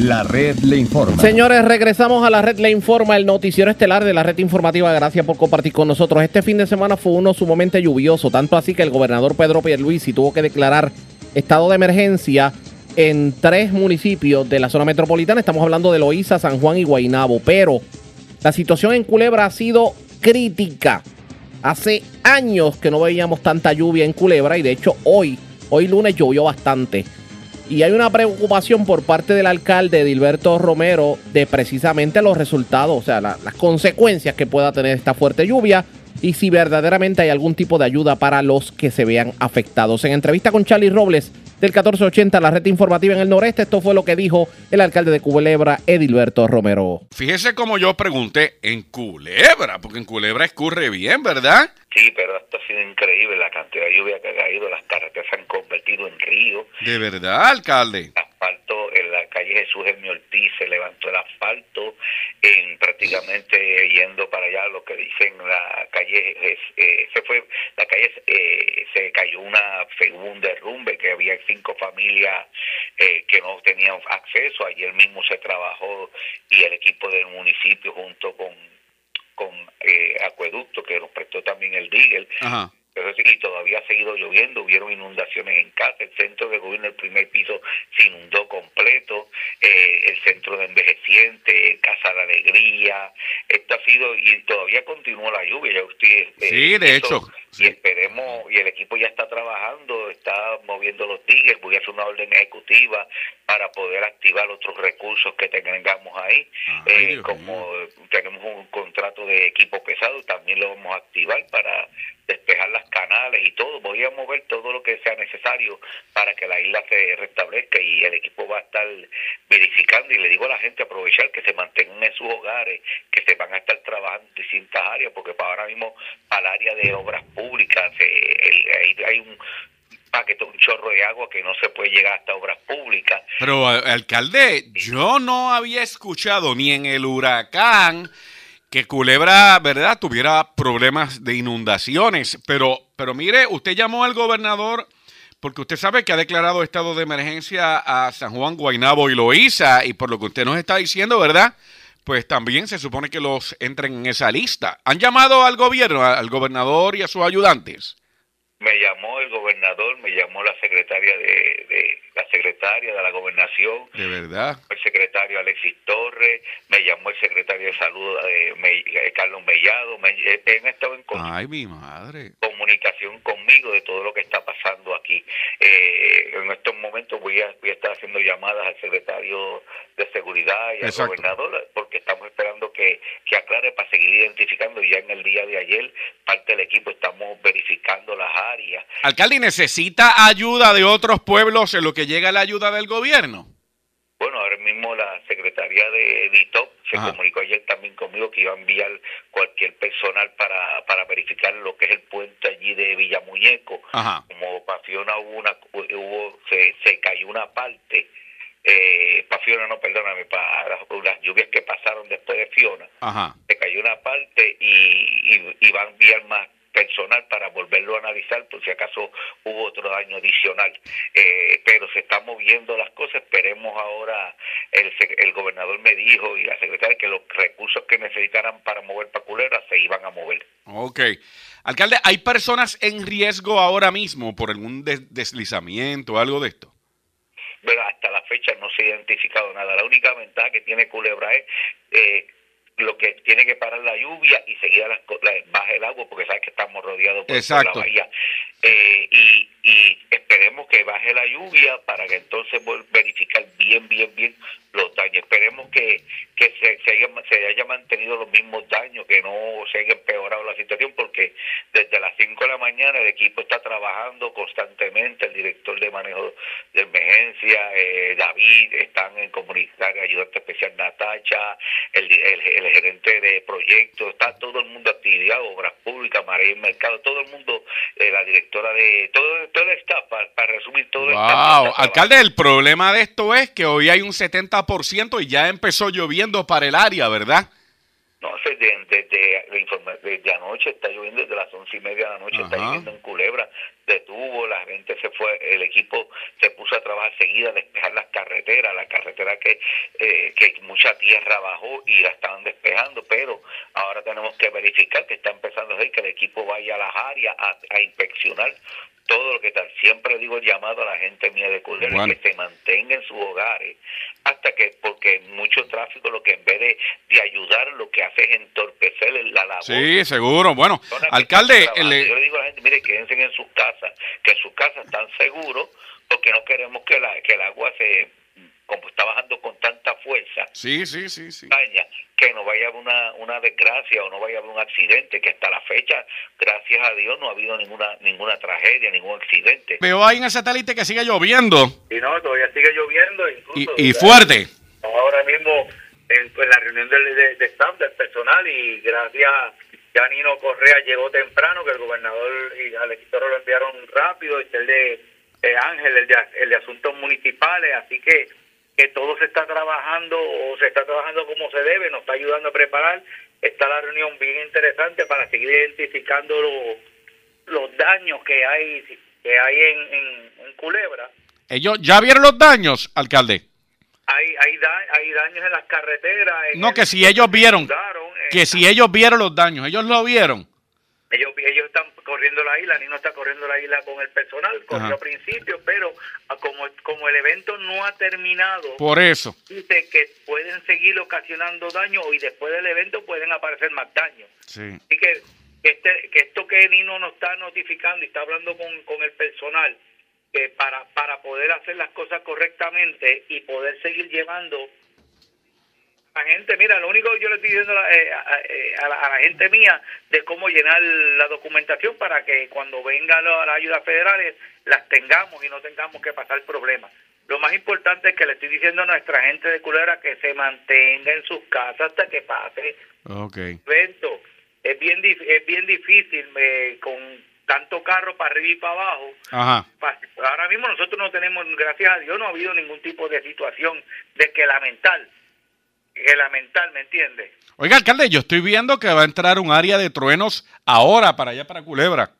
La red le informa. Señores, regresamos a la red le informa, el noticiero estelar de la red informativa. Gracias por compartir con nosotros. Este fin de semana fue uno sumamente lluvioso, tanto así que el gobernador Pedro Pierluisi tuvo que declarar estado de emergencia en tres municipios de la zona metropolitana. Estamos hablando de Loíza, San Juan y Guaynabo. Pero la situación en Culebra ha sido crítica. Hace años que no veíamos tanta lluvia en Culebra y de hecho hoy, hoy lunes llovió bastante. Y hay una preocupación por parte del alcalde Edilberto Romero de precisamente los resultados, o sea, las consecuencias que pueda tener esta fuerte lluvia y si verdaderamente hay algún tipo de ayuda para los que se vean afectados. En entrevista con Charlie Robles, del 1480, la red informativa en el noreste. Esto fue lo que dijo el alcalde de Culebra, Edilberto Romero. Fíjese como yo pregunté en Culebra, porque en Culebra escurre bien, ¿verdad? Sí, pero esto ha sido increíble la cantidad de lluvia que ha caído, las carreteras se han convertido en ríos. ¿De verdad, alcalde? Asfalto en la calle Jesús Hermio Ortiz se levantó el asfalto, en prácticamente yendo para allá, lo que dicen la calle, eh, se fue, la calle eh, se cayó una, un derrumbe que había cinco familias eh, que no tenían acceso, ayer mismo se trabajó y el equipo del municipio junto con con eh, acueducto que nos prestó también el Digel. Y todavía ha seguido lloviendo, hubieron inundaciones en casa, el centro de gobierno, el primer piso se inundó completo, eh, el centro de envejeciente, Casa de Alegría, esto ha sido, y todavía continúa la lluvia, ya usted... Eh, sí, de hecho. Y esperemos, y el equipo ya está trabajando, está moviendo los tigres, voy a hacer una orden ejecutiva para poder activar otros recursos que tengamos ahí, eh, como tenemos un contrato de equipo pesado, también lo vamos a activar para despejar las canales y todo, voy a mover todo lo que sea necesario para que la isla se restablezca y el equipo va a estar verificando. Y le digo a la gente aprovechar que se mantengan en sus hogares, que se van a estar trabajando en distintas áreas, porque para ahora mismo el área de obras públicas eh, el- hay, un paquete, un chorro de agua que no se puede llegar hasta obras públicas. Pero, alcalde, yo no había escuchado ni en el huracán que Culebra, ¿verdad?, tuviera problemas de inundaciones. Pero, pero mire, usted llamó al gobernador porque usted sabe que ha declarado estado de emergencia a San Juan, Guaynabo y Loíza. Y por lo que usted nos está diciendo, ¿verdad? Pues también se supone que los entren en esa lista. ¿Han llamado al gobierno, al gobernador y a sus ayudantes? Me llamó el gobernador, me llamó la secretaria de, de- la secretaria de la gobernación, De verdad. el secretario Alexis Torres, me llamó el secretario de salud eh, Me- eh, Carlos Mellado, me, eh, han estado en con- Ay, mi madre. comunicación conmigo de todo lo que está pasando aquí. Eh, en estos momentos voy a, voy a estar haciendo llamadas al secretario de seguridad y al Exacto. gobernador porque estamos esperando que, que aclare para seguir identificando. Ya en el día de ayer, parte del equipo estamos verificando las áreas. Alcalde, ¿y ¿necesita ayuda de otros pueblos en lo que llega la ayuda del gobierno? Bueno, ahora mismo la secretaria de DITOP se Ajá. comunicó ayer también conmigo que iba a enviar cualquier personal para, para verificar lo que es el puente allí de Villamuñeco. Ajá. Como para Fiona hubo una, hubo, se, se cayó una parte, eh, para Fiona no, perdóname, para las, las lluvias que pasaron después de Fiona, Ajá. se cayó una parte y, y, y va a enviar más personal para volverlo a analizar por si acaso otro daño adicional. Eh, pero se están moviendo las cosas, esperemos ahora, el, el gobernador me dijo y la secretaria que los recursos que necesitaran para mover para Culebra se iban a mover. Ok. Alcalde, ¿hay personas en riesgo ahora mismo por algún des- deslizamiento o algo de esto? Pero hasta la fecha no se ha identificado nada. La única ventaja que tiene Culebra es eh, lo que tiene que parar la lluvia y seguir a las, baja el agua porque sabes que estamos rodeados por, la bahía. Eh, y, y esperemos que baje la lluvia para que entonces verificar bien, bien, bien los daños. Esperemos que, que se, se, haya, se haya mantenido los mismos daños, que no se haya empeorado la situación, porque desde las 5 de la mañana el equipo está trabajando constantemente, el director de manejo de emergencia, eh, David, están en comunicar, ayudante especial Natacha, el, el, el gerente de proyectos, está todo el mundo actividad, obras públicas, María y Mercado, todo el mundo, eh, la directora de, todo, todo el staff, para, para resumir todo el staff Wow. Alcalde, el problema de esto es que hoy hay un 70% y ya empezó lloviendo para el área, ¿verdad? No, desde, desde, desde anoche está lloviendo, desde las once y media de la noche está Ajá. lloviendo en Culebra, detuvo, la gente se fue, el equipo se puso a trabajar seguida a despejar las carreteras, la carretera que, eh, que mucha tierra bajó y la estaban despejando, pero ahora tenemos que verificar que está empezando a hacer que el equipo vaya a las áreas a, a inspeccionar todo lo que tal. Siempre digo el llamado a la gente mía de Culebra Bueno. que se mantenga en sus hogares hasta que, porque mucho tráfico lo que en vez de, de ayudar lo que hace es entorpecer la labor. Sí, seguro. Bueno, alcalde, trabajando. el- yo le digo a la gente, mire, quédense en sus casas, que en sus casas están seguros, porque no queremos que, la, que el agua se, como está bajando con tanta fuerza, sí, sí, sí, sí. daña, que no vaya a haber una, una desgracia o no vaya a haber un accidente, que hasta la fecha, gracias a Dios, no ha habido ninguna ninguna tragedia, ningún accidente. Veo ahí en el satélite que sigue lloviendo Y no, todavía sigue lloviendo, y, incluso y fuerte. ahora mismo en, en la reunión del, de, de staff del personal y gracias ya Nino Correa llegó temprano que el gobernador y Alex Toro lo enviaron rápido y el de eh, Ángel el de, el de asuntos municipales así que que todo se está trabajando o se está trabajando como se debe nos está ayudando a preparar está la reunión bien interesante para seguir identificando los los daños que hay que hay en, en, en Culebra Ellos ya vieron los daños, alcalde. hay hay, da- hay daños en las carreteras en No, el- que si ellos vieron, que si ellos vieron los daños, ellos lo vieron. ellos ellos corriendo la isla, Nino está corriendo la isla con el personal, corrió al principio, pero ah, como, como el evento no ha terminado, Por eso. dice que pueden seguir ocasionando daño y después del evento pueden aparecer más daños. Sí. Así que, este, que esto que Nino nos está notificando y está hablando con, con el personal, que para, para poder hacer las cosas correctamente y poder seguir llevando La gente, mira, lo único que yo le estoy diciendo a la, eh, a, eh, a la, a la gente mía de cómo llenar la documentación para que cuando vengan las ayudas federales las tengamos y no tengamos que pasar problemas. Lo más importante es que le estoy diciendo a nuestra gente de Culebra que se mantenga en sus casas hasta que pase el evento. Es bien, es bien difícil eh, con tanto carro para arriba y para abajo. Ajá. Ahora mismo nosotros no tenemos, gracias a Dios, no ha habido ningún tipo de situación de que lamentar, que lamentar, ¿me entiendes? Oiga, alcalde, yo estoy viendo que va a entrar un área de truenos ahora para allá, para Culebra.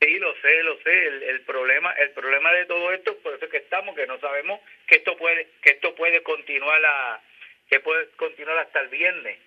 Sí, lo sé, lo sé. El, el problema, el problema de todo esto, por eso es que estamos, que no sabemos que esto puede, que esto puede continuar a, que puede continuar hasta el viernes,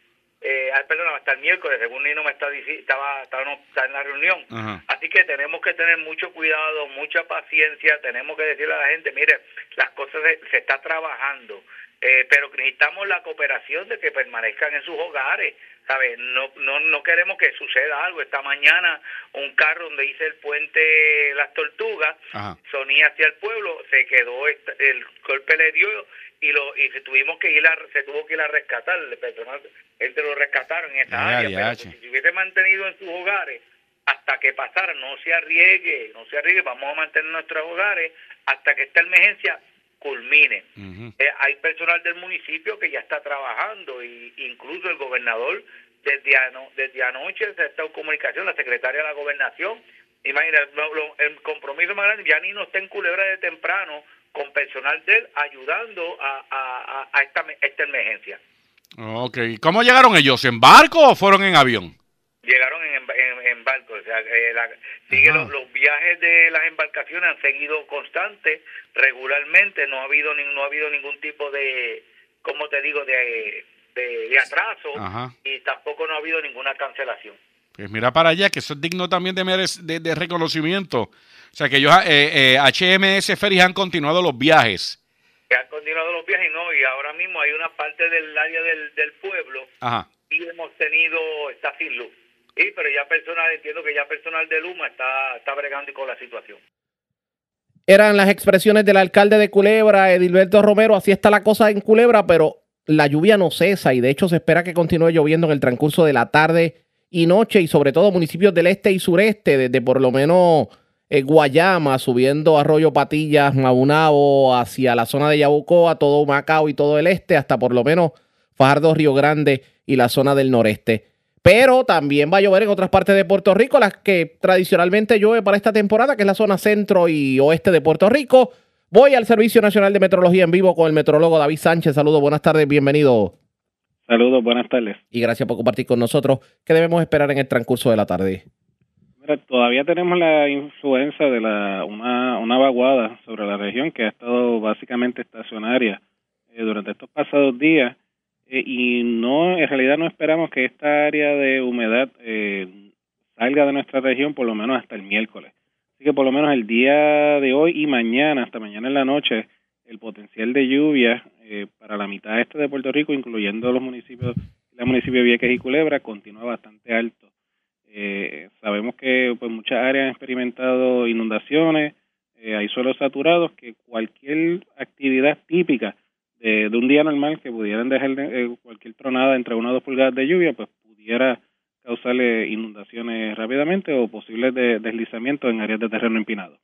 eh, ah, perdón, hasta el miércoles, según Nino me está diciendo, estaba, estaba, está en la reunión. Así que tenemos que tener mucho cuidado, mucha paciencia, tenemos que decirle a la gente, mire, las cosas se, se está trabajando, eh, pero necesitamos la cooperación de que permanezcan en sus hogares, ¿sabes? No, no, no queremos que suceda algo. Esta mañana un carro donde hice el puente Las Tortugas, Ajá. sonía hacia el pueblo, se quedó, el golpe le dio y lo y se tuvimos que ir a, se tuvo que ir a rescatar, el personal, gente lo rescataron en esa área, pero si se hubiese mantenido en sus hogares hasta que pasara, no se arriesgue, no se arriesgue, vamos a mantener nuestros hogares hasta que esta emergencia culmine. Eh, hay personal del municipio que ya está trabajando y incluso el gobernador desde, ano- desde anoche se ha estado en comunicación, la secretaria de la gobernación. Lo- lo- el compromiso más grande, ya ni no está en Culebra de temprano con personal de él ayudando a, a- a- esta, esta emergencia. Ok. ¿Cómo llegaron ellos? ¿En barco o fueron en avión? Llegaron en, en, en barco, o sea, eh, la- sigue los, los viajes de las embarcaciones han seguido constantes, regularmente, no ha habido ni, no ha habido ningún tipo de, ¿cómo te digo?, de, de, de atraso Ajá. y tampoco no ha habido ninguna cancelación. Pues mira para allá, que eso es digno también de, de, de reconocimiento. O sea, que ellos, eh, eh, HMS Ferries han continuado los viajes. Que han continuado los viajes, no, y ahora mismo hay una parte del área del, del pueblo Ajá. y hemos tenido, está sin luz. Sí, pero ya personal, entiendo que ya personal de Luma está, está bregando con la situación. Eran las expresiones del alcalde de Culebra, Edilberto Romero. Así está la cosa en Culebra, pero la lluvia no cesa y de hecho se espera que continúe lloviendo en el transcurso de la tarde y noche y sobre todo municipios del este y sureste, desde por lo menos eh, Guayama, subiendo Arroyo Patillas, Maunabo, hacia la zona de Yabucoa, todo Macao y todo el este, hasta por lo menos Fajardo, Río Grande y la zona del noreste. Pero también va a llover en otras partes de Puerto Rico, las que tradicionalmente llueve para esta temporada, que es la zona centro y oeste de Puerto Rico. Voy al Servicio Nacional de Meteorología en vivo con el meteorólogo David Sánchez. Saludos, buenas tardes, bienvenido. Saludos, buenas tardes. Y gracias por compartir con nosotros. ¿Qué debemos esperar en el transcurso de la tarde? Mira, todavía tenemos la influencia de la, una, una vaguada sobre la región que ha estado básicamente estacionaria eh, durante estos pasados días y no en realidad no esperamos que esta área de humedad eh, salga de nuestra región por lo menos hasta el miércoles. Así que por lo menos el día de hoy y mañana, hasta mañana en la noche, el potencial de lluvia eh, para la mitad este de Puerto Rico, incluyendo los municipios, el municipio de Vieques y Culebra, continúa bastante alto. Eh, sabemos que pues muchas áreas han experimentado inundaciones, eh, hay suelos saturados, que cualquier actividad típica de, de un día normal que pudieran dejar de- eh, cualquier tronada entre una o dos pulgadas de lluvia, pues pudiera causarle inundaciones rápidamente o posibles de, deslizamientos en áreas de terreno empinado.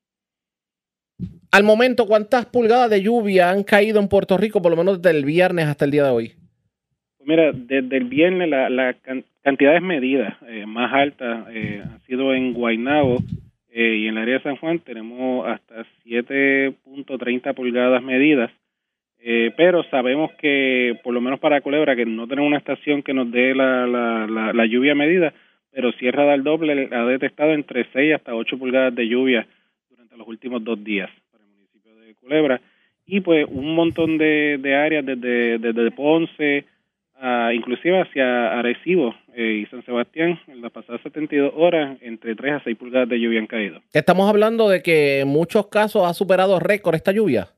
Al momento, ¿cuántas pulgadas de lluvia han caído en Puerto Rico, por lo menos desde el viernes hasta el día de hoy? Pues mira, desde el viernes la, la can- cantidades medidas eh, más altas eh, han sido en Guaynabo eh, y en el área de San Juan tenemos hasta 7.30 pulgadas medidas, eh, pero sabemos que por lo menos para Culebra que no tenemos una estación que nos dé la, la, la, lluvia medida, pero Sierra del Doble ha detectado entre 6 hasta 8 pulgadas de lluvia durante los últimos dos días para el municipio de Culebra y pues un montón de, de áreas desde, desde Ponce a, inclusive hacia Arecibo eh, y San Sebastián en las pasadas 72 horas entre 3 a 6 pulgadas de lluvia han caído. Estamos hablando de que en muchos casos ha superado récord esta lluvia.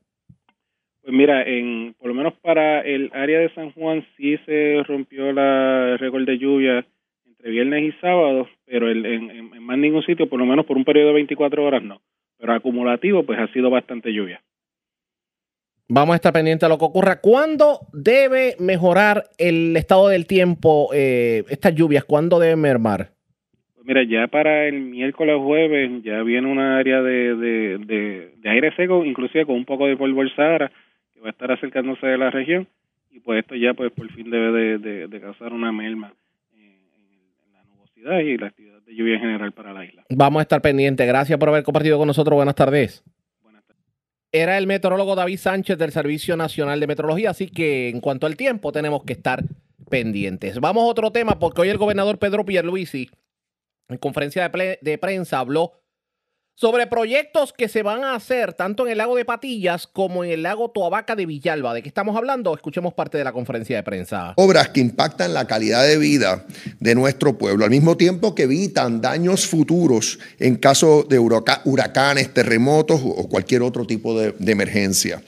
Pues mira, en, por lo menos para el área de San Juan sí se rompió la el récord de lluvia entre viernes y sábado, pero el- en, en- en más ningún sitio, por lo menos por un periodo de 24 horas no. Pero acumulativo, pues ha sido bastante lluvia. Vamos a estar pendientes de lo que ocurra. ¿Cuándo debe mejorar el estado del tiempo, eh, estas lluvias? ¿Cuándo deben mermar? Pues mira, ya para el miércoles o jueves ya viene una área de, de, de, de aire seco, inclusive con un poco de polvo del Sahara, que va a estar acercándose de la región y pues esto ya pues por fin debe de, de, de causar una merma en, la nubosidad y la actividad de lluvia en general para la isla. Vamos a estar pendientes. Gracias por haber compartido con nosotros. Buenas tardes. Era el meteorólogo David Sánchez del Servicio Nacional de Meteorología, así que en cuanto al tiempo tenemos que estar pendientes. Vamos a otro tema porque hoy el gobernador Pedro Pierluisi en conferencia de, de prensa habló sobre proyectos que se van a hacer tanto en el lago de Patillas como en el lago Toabaca de Villalba. ¿De qué estamos hablando? Escuchemos parte de la conferencia de prensa. obras que impactan la calidad de vida de nuestro pueblo, al mismo tiempo que evitan daños futuros en caso de huraca- huracanes, terremotos o cualquier otro tipo de, de emergencia.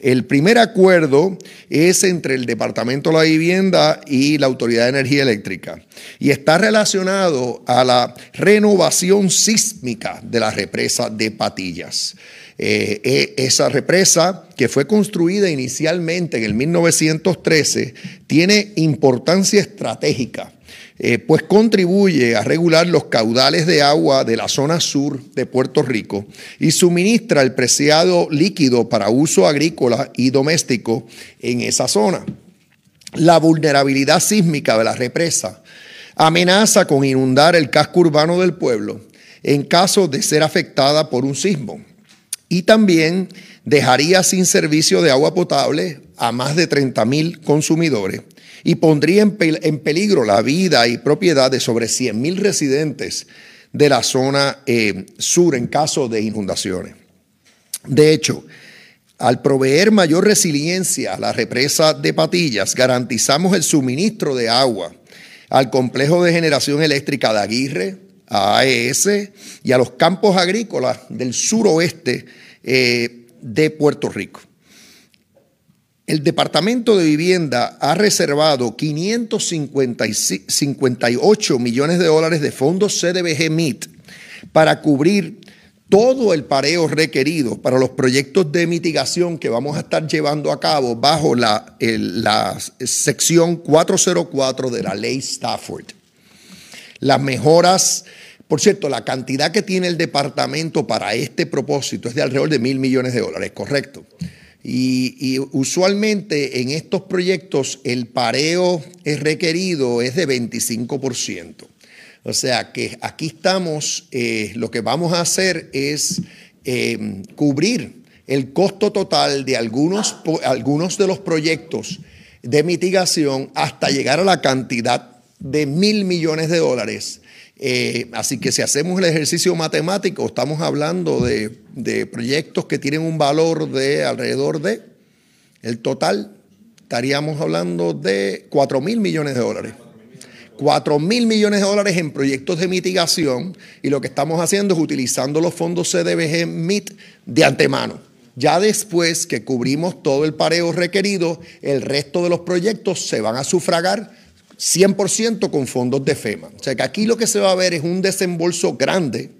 El primer acuerdo es entre el Departamento de la Vivienda y la Autoridad de Energía Eléctrica y está relacionado a la renovación sísmica de la represa de Patillas. Eh, eh, esa represa, que fue construida inicialmente en el 1913, tiene importancia estratégica, eh, pues contribuye a regular los caudales de agua de la zona sur de Puerto Rico y suministra el preciado líquido para uso agrícola y doméstico en esa zona. La vulnerabilidad sísmica de la represa amenaza con inundar el casco urbano del pueblo en caso de ser afectada por un sismo y también dejaría sin servicio de agua potable a más de 30 mil consumidores y pondría en, pel- en peligro la vida y propiedad de sobre 100 mil residentes de la zona eh, sur en caso de inundaciones. De hecho, al proveer mayor resiliencia a la represa de Patillas, garantizamos el suministro de agua al complejo de generación eléctrica de Aguirre, a AES y a los campos agrícolas del suroeste eh, de Puerto Rico. El Departamento de Vivienda ha reservado 558 millones de dólares de fondos CDBG MIT para cubrir todo el pareo requerido para los proyectos de mitigación que vamos a estar llevando a cabo bajo la, la sección 404 de la ley Stafford. Las mejoras, por cierto, la cantidad que tiene el departamento para este propósito es de alrededor de mil millones de dólares, correcto. Y, usualmente en estos proyectos el pareo es requerido es de 25%. O sea que aquí estamos, eh, lo que vamos a hacer es eh, cubrir el costo total de algunos, algunos de los proyectos de mitigación hasta llegar a la cantidad de mil millones de dólares. Eh, así que si hacemos el ejercicio matemático, estamos hablando de, de proyectos que tienen un valor de alrededor de, el total, estaríamos hablando de 4 mil millones de dólares. 4 mil millones de dólares en proyectos de mitigación y lo que estamos haciendo es utilizando los fondos CDBG MIT de antemano. Ya después que cubrimos todo el pareo requerido, el resto de los proyectos se van a sufragar 100% con fondos de FEMA. O sea que aquí lo que se va a ver es un desembolso grande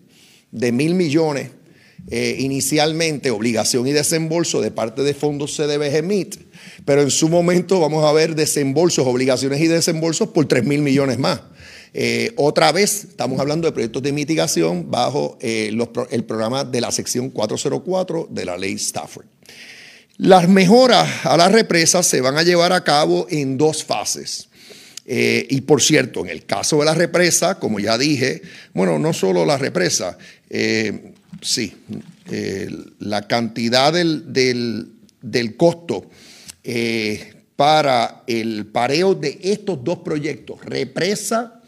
de mil millones eh, inicialmente, obligación y desembolso de parte de fondos CDBG MIT, pero en su momento vamos a ver desembolsos, obligaciones y desembolsos por 3 mil millones más. Eh, otra vez estamos hablando de proyectos de mitigación bajo eh, el programa de la sección 404 de la ley Stafford. Las mejoras a las represas se van a llevar a cabo en dos fases. Eh, y por cierto, en el caso de la represa, como ya dije, bueno, no solo la represa, eh, sí, eh, la cantidad del, del- del costo para el pareo de estos dos proyectos, represa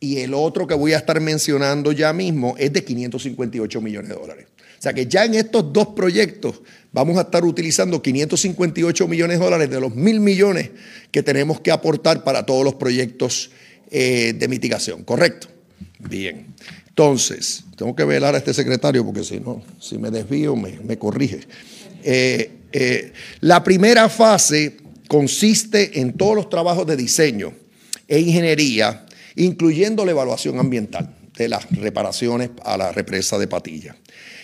y el otro que voy a estar mencionando ya mismo, es de 558 millones de dólares. O sea que ya en estos dos proyectos vamos a estar utilizando 558 millones de dólares de los mil millones que tenemos que aportar para todos los proyectos eh, de mitigación, ¿correcto? Bien. Entonces, tengo que velar a este secretario porque si no, si me desvío, me, corrige. Eh, eh, la primera fase consiste en todos los trabajos de diseño e ingeniería, incluyendo la evaluación ambiental de las reparaciones a la represa de Patilla.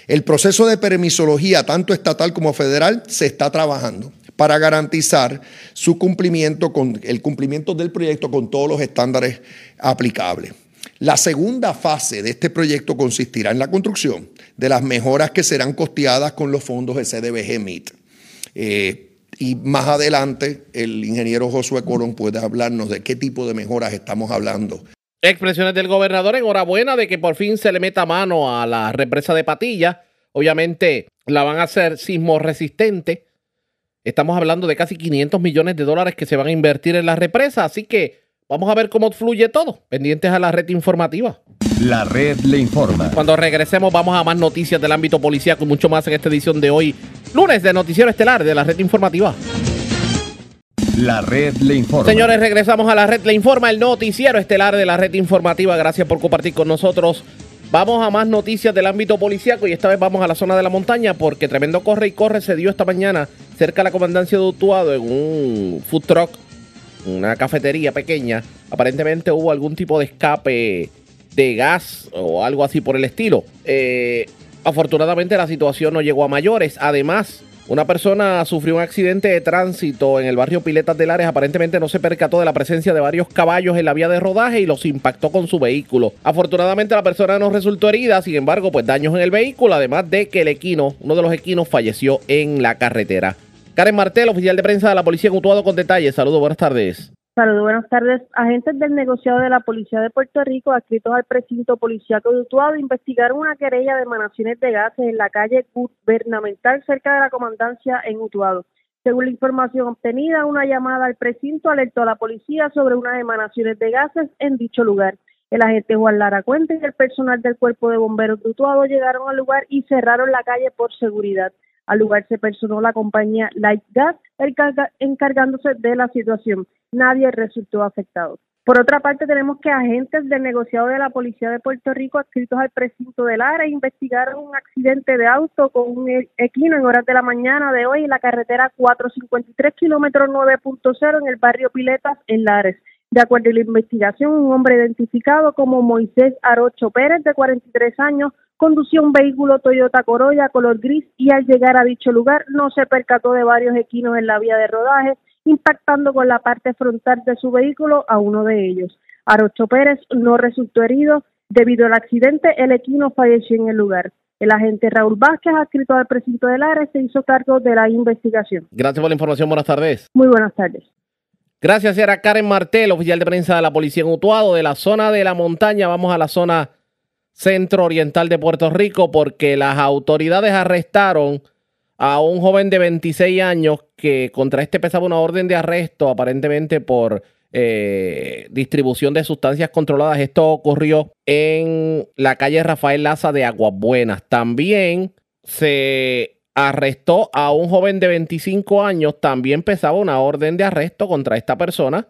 El proceso de permisología, tanto estatal como federal, se está trabajando para garantizar su cumplimiento con el cumplimiento del proyecto con todos los estándares aplicables. La segunda fase de este proyecto consistirá en la construcción de las mejoras que serán costeadas con los fondos de CDBG MIT. Eh, y más adelante el ingeniero Josué Colón puede hablarnos de qué tipo de mejoras estamos hablando. Expresiones del gobernador, enhorabuena de que por fin se le meta mano a la represa de Patilla. Obviamente la van a hacer sismo resistente. Estamos hablando de casi 500 millones de dólares que se van a invertir en la represa, así que vamos a ver cómo fluye todo. Pendientes a la red informativa. La red le informa. Cuando regresemos vamos a más noticias del ámbito policíaco y mucho más en esta edición de hoy, lunes de Noticiero Estelar de la red informativa. La red le informa. Señores, regresamos a la red le informa, el noticiero estelar de la red informativa. Gracias por compartir con nosotros. Vamos a más noticias del ámbito policíaco y esta vez vamos a la zona de la montaña porque tremendo corre y corre se dio esta mañana cerca de la comandancia de Utuado en un food truck, una cafetería pequeña. Aparentemente hubo algún tipo de escape de gas o algo así por el estilo. Eh, afortunadamente la situación no llegó a mayores. Además, una persona sufrió un accidente de tránsito en el barrio Piletas de Lares. Aparentemente no se percató de la presencia de varios caballos en la vía de rodaje y los impactó con su vehículo. Afortunadamente la persona no resultó herida, sin embargo, pues daños en el vehículo, además de que el equino, uno de los equinos, falleció en la carretera. Karen Martel, oficial de prensa de la policía en con detalles. Saludos, buenas tardes. Saludos, buenas tardes. Agentes del negociado de la Policía de Puerto Rico, adscritos al precinto policíaco de Utuado, investigaron una querella de emanaciones de gases en la calle gubernamental cerca de la comandancia en Utuado. Según la información obtenida, una llamada al precinto alertó a la policía sobre unas emanaciones de gases en dicho lugar. El agente Juan Lara Cuente y el personal del Cuerpo de Bomberos de Utuado llegaron al lugar y cerraron la calle por seguridad. Al lugar se personó la compañía Light Gas encargándose de la situación. Nadie resultó afectado. Por otra parte, tenemos que agentes del negociado de la Policía de Puerto Rico adscritos al precinto del área investigaron un accidente de auto con un e-, equino en horas de la mañana de hoy en la carretera 453 kilómetros 9.0 en el barrio Piletas en Lares. De acuerdo a la investigación, un hombre identificado como Moisés Arocho Pérez, de 43 años, condució un vehículo Toyota Corolla color gris y al llegar a dicho lugar no se percató de varios equinos en la vía de rodaje, impactando con la parte frontal de su vehículo a uno de ellos. Arocho Pérez no resultó herido. Debido al accidente, el equino falleció en el lugar. El agente Raúl Vázquez, adscrito al precinto del área, se hizo cargo de la investigación. Gracias por la información. Buenas tardes. Muy buenas tardes. Gracias, era Karen Martel, oficial de prensa de la Policía en Utuado. De la zona de la montaña vamos a la zona centro oriental de Puerto Rico porque las autoridades arrestaron a un joven de 26 años que contra este pesaba una orden de arresto aparentemente por eh, distribución de sustancias controladas. Esto ocurrió en la calle Rafael Laza de Aguas Buenas. También se arrestó a un joven de 25 años, también pesaba una orden de arresto contra esta persona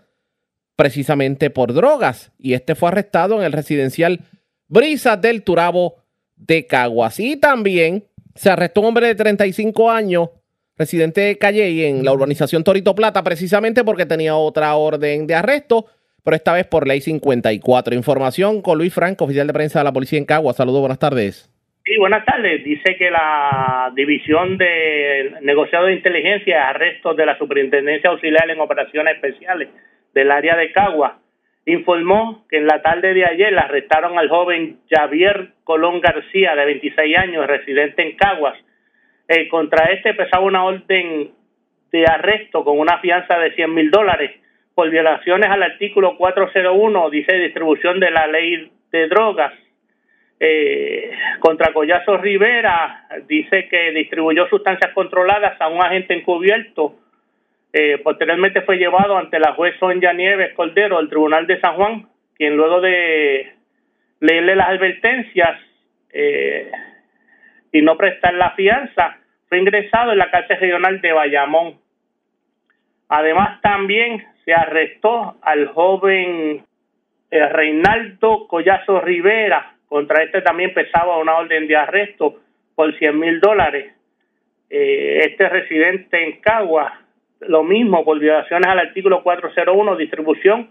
precisamente por drogas y este fue arrestado en el residencial Brisas del Turabo de Caguas. Y también se arrestó un hombre de 35 años, residente de Calle, en la urbanización Torito Plata, precisamente porque tenía otra orden de arresto, pero esta vez por ley 54. Información con Luis Franco, oficial de prensa de la policía en Caguas. Saludos, buenas tardes. Sí, buenas tardes. Dice que la División de Negociado de Inteligencia y Arrestos de la Superintendencia Auxiliar en Operaciones Especiales del área de Caguas informó que en la tarde de ayer arrestaron al joven Javier Colón García, de 26 años, residente en Caguas. Eh, contra este pesaba una orden de arresto con una fianza de 100 mil dólares por violaciones al artículo 401, dice distribución de la ley de drogas. Eh, contra Collazo Rivera dice que distribuyó sustancias controladas a un agente encubierto eh, posteriormente fue llevado ante la juez Sonia Nieves Cordero del Tribunal de San Juan, quien luego de leerle las advertencias eh, y no prestar la fianza, fue ingresado en la cárcel regional de Bayamón. Además, también se arrestó al joven eh, Reinaldo Collazo Rivera. Contra este también pesaba una orden de arresto por 100 mil dólares. este residente en Cagua lo mismo por violaciones al artículo 401, distribución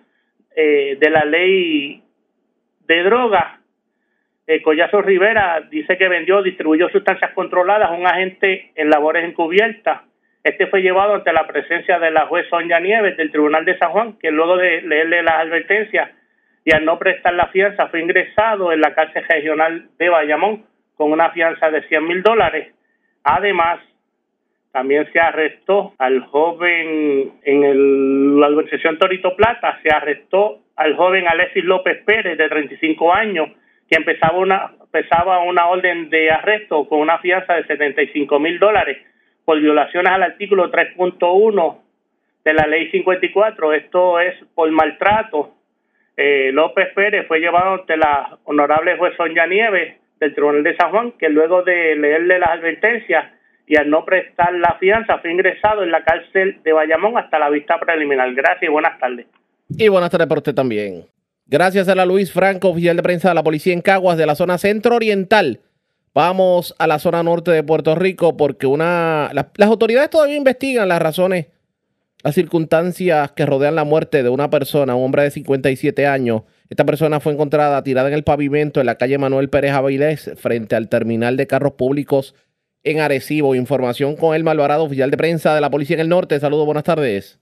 eh, de la ley de drogas. eh, Collazo Rivera dice que vendió, distribuyó sustancias controladas a un agente en labores encubiertas. Este fue llevado ante la presencia de la juez Sonia Nieves del Tribunal de San Juan, que luego de leerle las advertencias y al no prestar la fianza fue ingresado en la cárcel regional de Bayamón con una fianza de 100 mil dólares. Además, también se arrestó al joven en el, la organización Torito Plata, se arrestó al joven Alexis López Pérez de 35 años, que empezaba una, empezaba una orden de arresto con una fianza de 75 mil dólares por violaciones al artículo 3.1 de la ley 54. Esto es por maltrato. Eh, López Pérez fue llevado ante la honorable juez Sonia Nieves del Tribunal de San Juan, que luego de leerle las advertencias y al no prestar la fianza fue ingresado en la cárcel de Bayamón hasta la vista preliminar. Gracias y buenas tardes. Y buenas tardes para usted también. Gracias a la Luis Franco, oficial de prensa de la policía en Caguas de la zona centro-oriental. Vamos a la zona norte de Puerto Rico porque una, las autoridades todavía investigan las razones, las circunstancias que rodean la muerte de una persona, un hombre de 57 años. Esta persona fue encontrada tirada en el pavimento en la calle Manuel Pérez Avilés frente al terminal de carros públicos en Arecibo. Información con el Malvarado, oficial de prensa de la Policía en el Norte. Saludos, buenas tardes.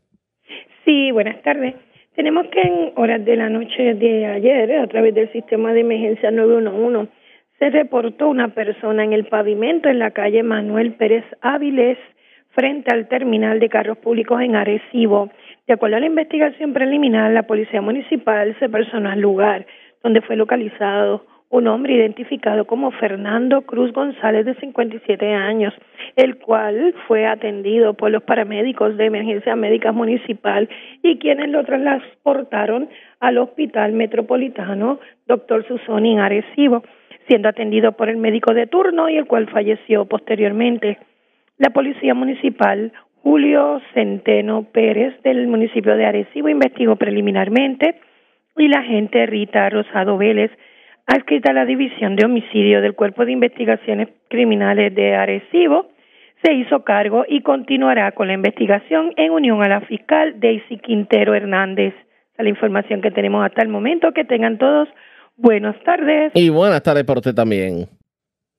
Sí, buenas tardes. Tenemos que en horas de la noche de ayer, a través del sistema de emergencia 911, se reportó una persona en el pavimento en la calle Manuel Pérez Áviles, frente al terminal de carros públicos en Arecibo. De acuerdo a la investigación preliminar, la Policía Municipal se personó al lugar donde fue localizado un hombre identificado como Fernando Cruz González de 57 años, el cual fue atendido por los paramédicos de emergencia médica municipal y quienes lo transportaron al Hospital Metropolitano Dr. Susoni en Arecibo, siendo atendido por el médico de turno y el cual falleció posteriormente. La Policía Municipal Julio Centeno Pérez del municipio de Arecibo investigó preliminarmente y la agente Rita Rosado Vélez adscrita a la División de Homicidio del Cuerpo de Investigaciones Criminales de Arecibo, se hizo cargo y continuará con la investigación en unión a la fiscal Daisy Quintero Hernández. La información que tenemos hasta el momento. Que tengan todos buenas tardes. Y buenas tardes para usted también.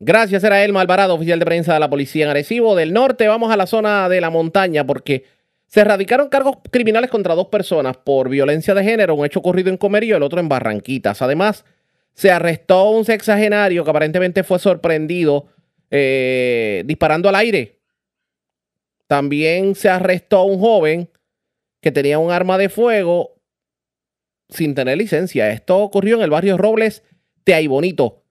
Gracias, era Elma Alvarado, oficial de prensa de la policía en Arecibo del Norte. Vamos a la zona de la montaña porque se erradicaron cargos criminales contra dos personas por violencia de género, un hecho ocurrido en Comerío, el otro en Barranquitas. Además, se arrestó un sexagenario que aparentemente fue sorprendido eh, disparando al aire. También se arrestó un joven que tenía un arma de fuego sin tener licencia. Esto ocurrió en el barrio Robles de.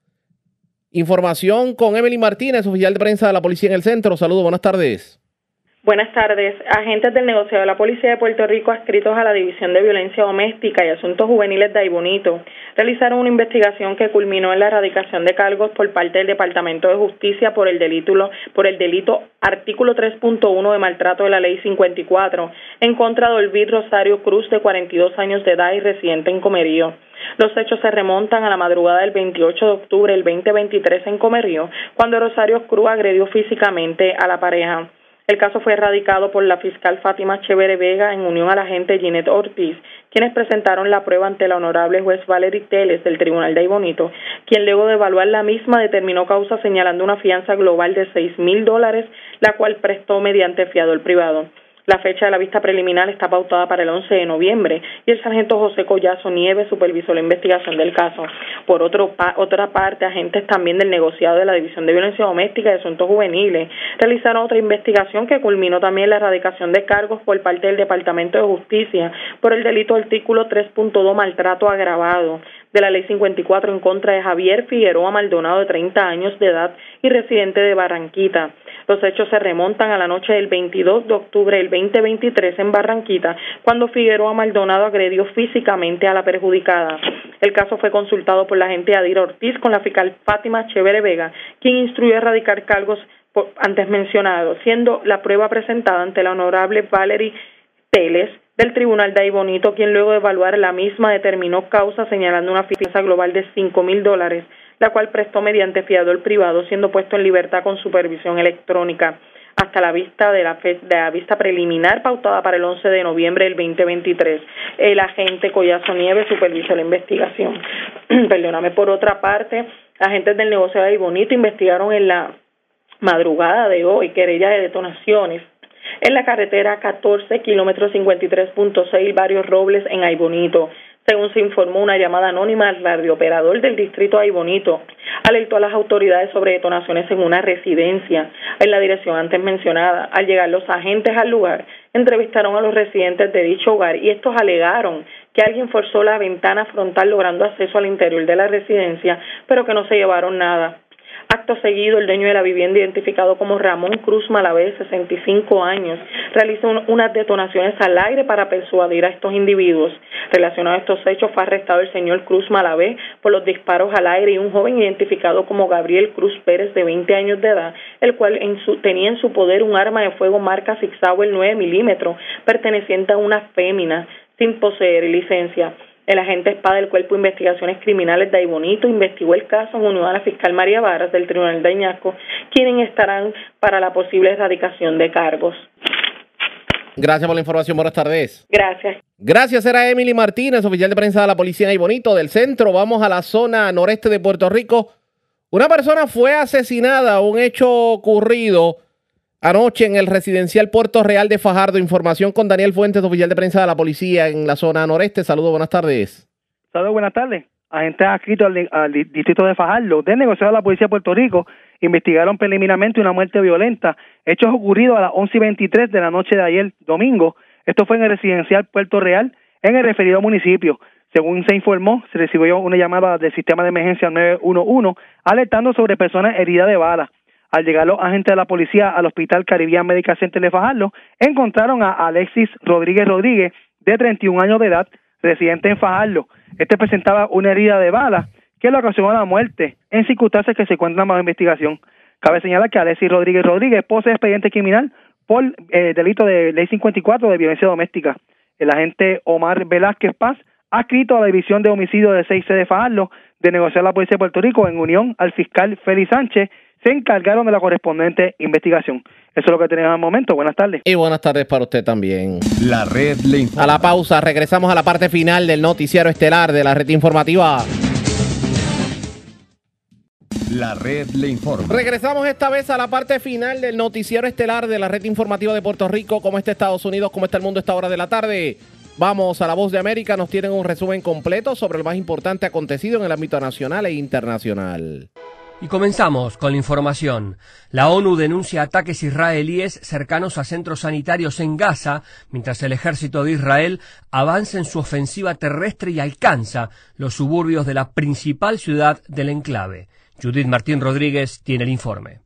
Información con Emily Martínez, oficial de prensa de la policía en el centro. Saludos, buenas tardes. Buenas tardes. Agentes del negocio de la Policía de Puerto Rico adscritos a la División de Violencia Doméstica y Asuntos Juveniles de Aibonito realizaron una investigación que culminó en la erradicación de cargos por parte del Departamento de Justicia por el delito, por el delito artículo 3.1 de maltrato de la Ley 54 en contra de Olvid Rosario Cruz de 42 años de edad y residente en Comerío. Los hechos se remontan a la madrugada del 28 de octubre del 2023 en Comerío, cuando Rosario Cruz agredió físicamente a la pareja. El caso fue erradicado por la fiscal Fátima Chévere Vega en unión a la agente Ginette Ortiz, quienes presentaron la prueba ante la honorable juez Valerie Teles del Tribunal de Aybonito, quien luego de evaluar la misma determinó causa señalando una fianza global de seis mil dólares, la cual prestó mediante fiador privado. La fecha de la vista preliminar está pautada para el 11 de noviembre y el sargento José Collazo Nieves supervisó la investigación del caso. Por otro, otra parte, agentes también del negociado de la División de Violencia Doméstica y Asuntos Juveniles realizaron otra investigación que culminó también la erradicación de cargos por parte del Departamento de Justicia por el delito artículo 3.2 maltrato agravado de la Ley 54 en contra de Javier Figueroa Maldonado de 30 años de edad y residente de Barranquita. Los hechos se remontan a la noche del 22 de octubre del 2023 en Barranquita, cuando Figueroa Maldonado agredió físicamente a la perjudicada. El caso fue consultado por la agente Adir Ortiz con la fiscal Fátima Chévere Vega, quien instruyó erradicar cargos antes mencionados, siendo la prueba presentada ante la honorable Valerie Teles del Tribunal de Bonito, quien luego de evaluar la misma determinó causa señalando una fianza global de cinco mil dólares, la cual prestó mediante fiador privado, siendo puesto en libertad con supervisión electrónica hasta la vista de la, la vista preliminar pautada para el 11 de noviembre del 2023. El agente Collazo Nieves supervisó la investigación. [CLEARS THROAT] Perdóname. Por otra parte, Agentes del negocio de Bonito investigaron en la madrugada de hoy querella de detonaciones en la carretera 14 kilómetros 53.6 Barrios Robles en Aybonito. Según se informó, una llamada anónima al radiooperador del distrito Aybonito alertó a las autoridades sobre detonaciones en una residencia en la dirección antes mencionada. Al llegar los agentes al lugar, entrevistaron a los residentes de dicho hogar y estos alegaron que alguien forzó la ventana frontal logrando acceso al interior de la residencia, pero que no se llevaron nada. Acto seguido, el dueño de la vivienda, identificado como Ramón Cruz Malavé, 65 años, realizó unas detonaciones al aire para persuadir a estos individuos. Relacionado a estos hechos, fue arrestado el señor Cruz Malavé por los disparos al aire y un joven identificado como Gabriel Cruz Pérez, de 20 años de edad, el cual tenía en su poder un arma de fuego marca Sig Sauer 9 milímetros, perteneciente a una fémina, sin poseer licencia. El agente espada del Cuerpo de Investigaciones Criminales de Aibonito investigó el caso en unión a la fiscal María Varas del Tribunal de Añasco, quienes estarán para la posible erradicación de cargos. Gracias por la información. Buenas tardes. Gracias. Gracias, era Emily Martínez, oficial de prensa de la Policía de Aibonito del centro. Vamos a la zona noreste de Puerto Rico. Una persona fue asesinada, un hecho ocurrido Anoche en el residencial Puerto Real de Fajardo, información con Daniel Fuentes, oficial de prensa de la policía en la zona noreste. Saludos, buenas tardes. Saludos, buenas tardes. Agentes adscritos al, distrito de Fajardo del negociado de la policía de Puerto Rico investigaron preliminarmente una muerte violenta, hechos ocurridos a las 11 y 23 de la noche de ayer, domingo. Esto fue en el residencial Puerto Real, en el referido municipio. Según se informó, se recibió una llamada del sistema de emergencia 911 alertando sobre personas heridas de bala. Al llegar los agentes de la policía al Hospital Caribbean Medical Center de Fajardo, encontraron a Alexis Rodríguez Rodríguez, de 31 años de edad, residente en Fajardo. Este presentaba una herida de bala que le ocasionó la muerte en circunstancias que se encuentran bajo investigación. Cabe señalar que Alexis Rodríguez Rodríguez posee expediente criminal por eh, delito de ley 54 de violencia doméstica. El agente Omar Velázquez Paz ha escrito a la División de Homicidio de 6C de Fajardo de negociar la Policía de Puerto Rico en unión al fiscal Félix Sánchez se encargaron de la correspondiente investigación. Eso es lo que tenemos al momento. Buenas tardes. Y buenas tardes para usted también. La red le informa. A la pausa, regresamos a la parte final del noticiero estelar de la red informativa. La red le informa. Regresamos esta vez a la parte final del noticiero estelar de la red informativa de Puerto Rico. ¿Cómo está Estados Unidos? ¿Cómo está el mundo a esta hora de la tarde? Vamos a la voz de América. Nos tienen un resumen completo sobre lo más importante acontecido en el ámbito nacional e internacional. Y comenzamos con la información. La ONU denuncia ataques israelíes cercanos a centros sanitarios en Gaza, mientras el ejército de Israel avanza en su ofensiva terrestre y alcanza los suburbios de la principal ciudad del enclave. Judith Martín Rodríguez tiene el informe.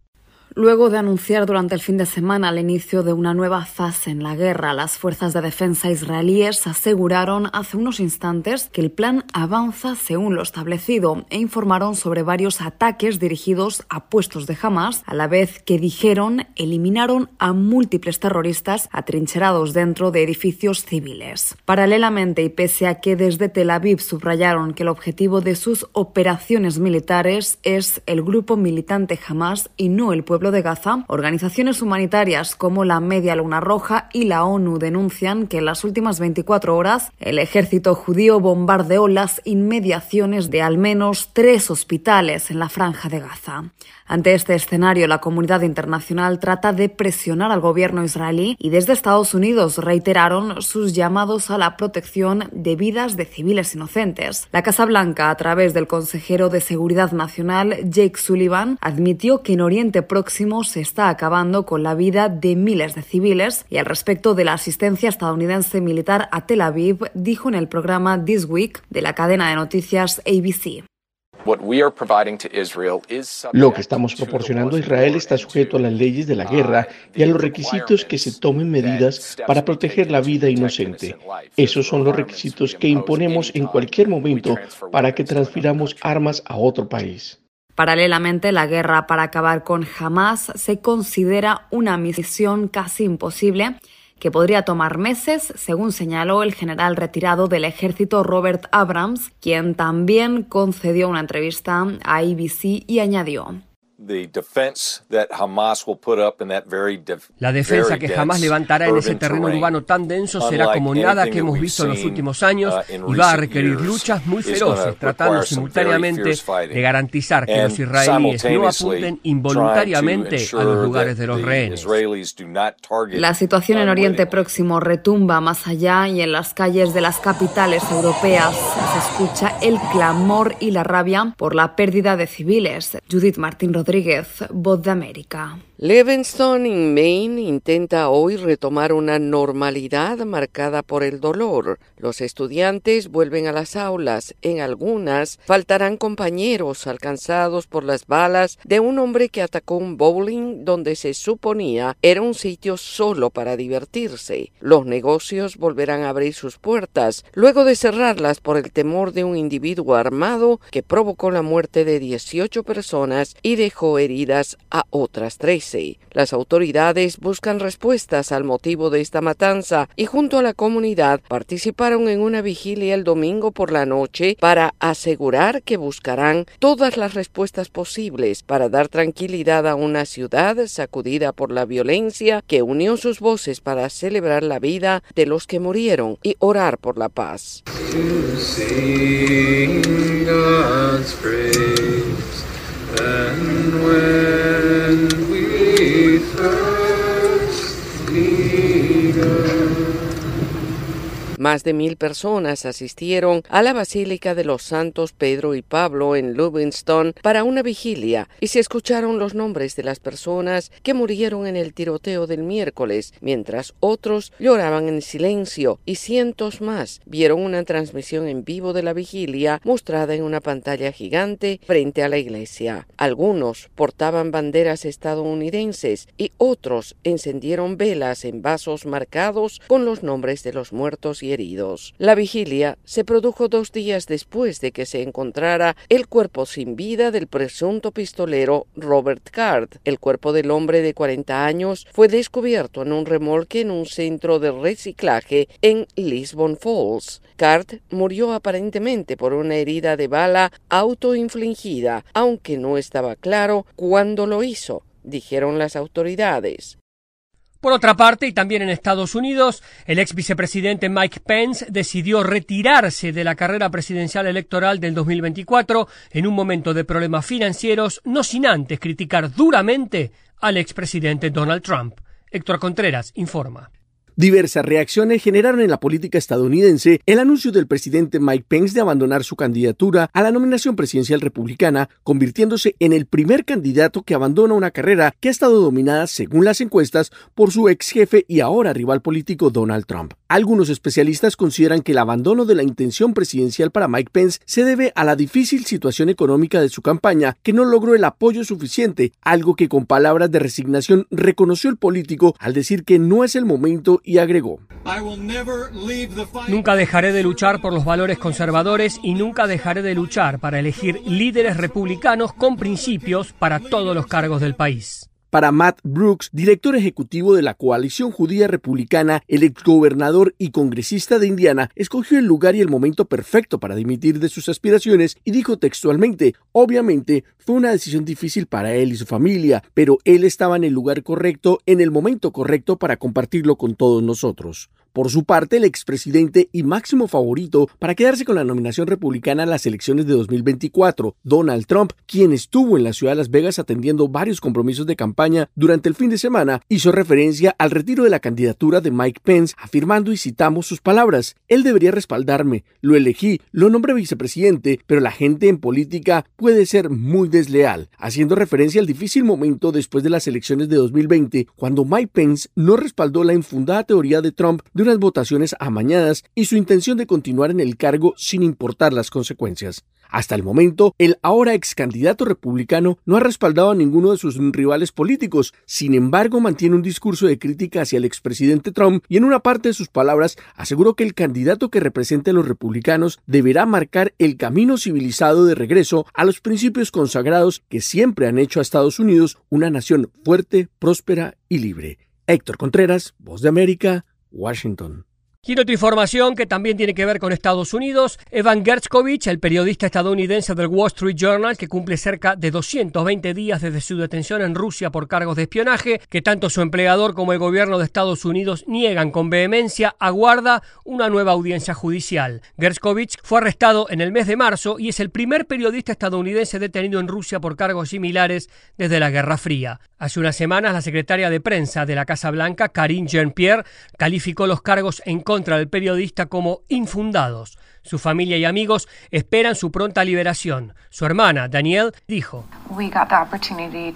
Luego de anunciar durante el fin de semana el inicio de una nueva fase en la guerra, las fuerzas de defensa israelíes aseguraron hace unos instantes que el plan avanza según lo establecido e informaron sobre varios ataques dirigidos a puestos de Hamas, a la vez que dijeron eliminaron a múltiples terroristas atrincherados dentro de edificios civiles. Paralelamente, y pese a que desde Tel Aviv subrayaron que el objetivo de sus operaciones militares es el grupo militante Hamas y no el pueblo de Gaza, organizaciones humanitarias como la Media Luna Roja y la ONU denuncian que en las últimas 24 horas el ejército judío bombardeó las inmediaciones de al menos tres hospitales en la franja de Gaza. Ante este escenario, la comunidad internacional trata de presionar al gobierno israelí y desde Estados Unidos reiteraron sus llamados a la protección de vidas de civiles inocentes. La Casa Blanca, a través del consejero de Seguridad Nacional Jake Sullivan, admitió que en Oriente Próximo se está acabando con la vida de miles de civiles y al respecto de la asistencia estadounidense militar a Tel Aviv, dijo en el programa This Week de la cadena de noticias ABC. Lo que estamos proporcionando a Israel está sujeto a las leyes de la guerra y a los requisitos que se tomen medidas para proteger la vida inocente. Esos son los requisitos que imponemos en cualquier momento para que transfiramos armas a otro país. Paralelamente, la guerra para acabar con Hamas se considera una misión casi imposible que podría tomar meses, según señaló el general retirado del ejército Robert Abrams, quien también concedió una entrevista a ABC y añadió. La defensa que jamás levantará en ese terreno urbano tan denso será como nada que hemos visto en los últimos años uh, y va a requerir luchas muy feroces, tratando simultáneamente de garantizar que los israelíes no apunten involuntariamente a los lugares de los rehenes. La situación en Oriente Próximo retumba más allá y en las calles de las capitales europeas se escucha el clamor y la rabia por la pérdida de civiles. Judith Martín Rodríguez, Voz de América. Livingston, en Maine, intenta hoy retomar una normalidad marcada por el dolor. Los estudiantes vuelven a las aulas. En algunas faltarán compañeros alcanzados por las balas de un hombre que atacó un bowling donde se suponía era un sitio solo para divertirse. Los negocios volverán a abrir sus puertas luego de cerrarlas por el temor de un individuo armado que provocó la muerte de 18 personas y dejó heridas a otras tres. Las autoridades buscan respuestas al motivo de esta matanza y junto a la comunidad participaron en una vigilia el domingo por la noche para asegurar que buscarán todas las respuestas posibles para dar tranquilidad a una ciudad sacudida por la violencia que unió sus voces para celebrar la vida de los que murieron y orar por la paz. Jesus. Más de mil personas asistieron a la Basílica de los Santos Pedro y Pablo en Livingston para una vigilia y se escucharon los nombres de las personas que murieron en el tiroteo del miércoles, mientras otros lloraban en silencio y cientos más vieron una transmisión en vivo de la vigilia mostrada en una pantalla gigante frente a la iglesia. Algunos portaban banderas estadounidenses y otros encendieron velas en vasos marcados con los nombres de los muertos y La vigilia se produjo dos días después de que se encontrara el cuerpo sin vida del presunto pistolero Robert Card. El cuerpo del hombre de 40 años fue descubierto en un remolque en un centro de reciclaje en Lisbon Falls. Card murió aparentemente por una herida de bala autoinfligida, aunque no estaba claro cuándo lo hizo, dijeron las autoridades. Por otra parte, y también en Estados Unidos, el ex vicepresidente Mike Pence decidió retirarse de la carrera presidencial electoral del 2024 en un momento de problemas financieros, no sin antes criticar duramente al expresidente Donald Trump. Héctor Contreras informa. Diversas reacciones generaron en la política estadounidense el anuncio del presidente Mike Pence de abandonar su candidatura a la nominación presidencial republicana, convirtiéndose en el primer candidato que abandona una carrera que ha estado dominada, según las encuestas, por su ex jefe y ahora rival político Donald Trump. Algunos especialistas consideran que el abandono de la intención presidencial para Mike Pence se debe a la difícil situación económica de su campaña, que no logró el apoyo suficiente, algo que con palabras de resignación reconoció el político al decir que no es el momento y agregó. Nunca dejaré de luchar por los valores conservadores y nunca dejaré de luchar para elegir líderes republicanos con principios para todos los cargos del país. Para Matt Brooks, director ejecutivo de la coalición judía republicana, el exgobernador y congresista de Indiana escogió el lugar y el momento perfecto para dimitir de sus aspiraciones y dijo textualmente, obviamente fue una decisión difícil para él y su familia, pero él estaba en el lugar correcto, en el momento correcto para compartirlo con todos nosotros. Por su parte, el expresidente y máximo favorito para quedarse con la nominación republicana en las elecciones de 2024, Donald Trump, quien estuvo en la ciudad de Las Vegas atendiendo varios compromisos de campaña durante el fin de semana, hizo referencia al retiro de la candidatura de Mike Pence, afirmando y citamos sus palabras, él debería respaldarme, lo elegí, lo nombré vicepresidente, pero la gente en política puede ser muy desleal, haciendo referencia al difícil momento después de las elecciones de 2020, cuando Mike Pence no respaldó la infundada teoría de Trump de unas votaciones amañadas y su intención de continuar en el cargo sin importar las consecuencias. Hasta el momento, el ahora ex candidato republicano no ha respaldado a ninguno de sus rivales políticos, sin embargo mantiene un discurso de crítica hacia el expresidente Trump y en una parte de sus palabras aseguró que el candidato que represente a los republicanos deberá marcar el camino civilizado de regreso a los principios consagrados que siempre han hecho a Estados Unidos una nación fuerte, próspera y libre. Héctor Contreras, Voz de América, Washington. En otra información que también tiene que ver con Estados Unidos, Evan Gershkovich, el periodista estadounidense del Wall Street Journal, que cumple cerca de 220 días desde su detención en Rusia por cargos de espionaje, que tanto su empleador como el gobierno de Estados Unidos niegan con vehemencia, aguarda una nueva audiencia judicial. Gershkovich fue arrestado en el mes de marzo y es el primer periodista estadounidense detenido en Rusia por cargos similares desde la Guerra Fría. Hace unas semanas, la secretaria de prensa de la Casa Blanca, Karine Jean-Pierre, calificó los cargos en contra contra del periodista como infundados. Su familia y amigos esperan su pronta liberación. Su hermana, Danielle, dijo,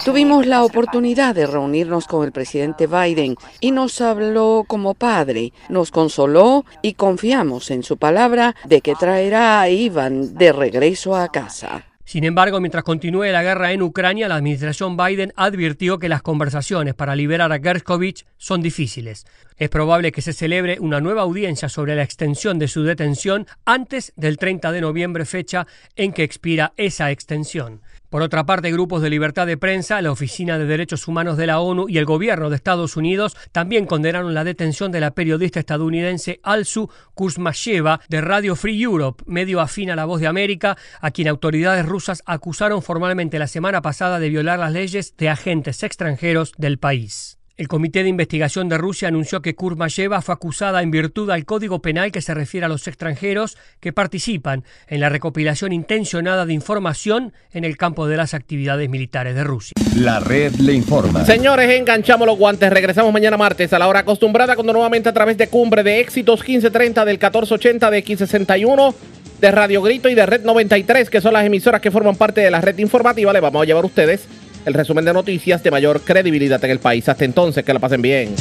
Tuvimos la oportunidad de reunirnos con el presidente Biden y nos habló como padre, nos consoló y confiamos en su palabra de que traerá a Ivan de regreso a casa. Sin embargo, mientras continúe la guerra en Ucrania, la administración Biden advirtió que las conversaciones para liberar a Gershkovich son difíciles. Es probable que se celebre una nueva audiencia sobre la extensión de su detención antes del 30 de noviembre, fecha en que expira esa extensión. Por otra parte, grupos de libertad de prensa, la Oficina de Derechos Humanos de la ONU y el gobierno de Estados Unidos también condenaron la detención de la periodista estadounidense Alsu Kurzmasheva de Radio Free Europe, medio afín a la voz de América, a quien autoridades rusas acusaron formalmente la semana pasada de violar las leyes de agentes extranjeros del país. El Comité de Investigación de Rusia anunció que Kurmayeva fue acusada en virtud al Código Penal que se refiere a los extranjeros que participan en la recopilación intencionada de información en el campo de las actividades militares de Rusia. La red le informa. Señores, enganchamos los guantes. Regresamos mañana martes a la hora acostumbrada cuando nuevamente a través de Cumbre de Éxitos 1530 del 1480 de X61 de Radio Grito y de Red 93, que son las emisoras que forman parte de la red informativa, le vamos a llevar a ustedes el resumen de noticias de mayor credibilidad en el país. Hasta entonces, que la pasen bien.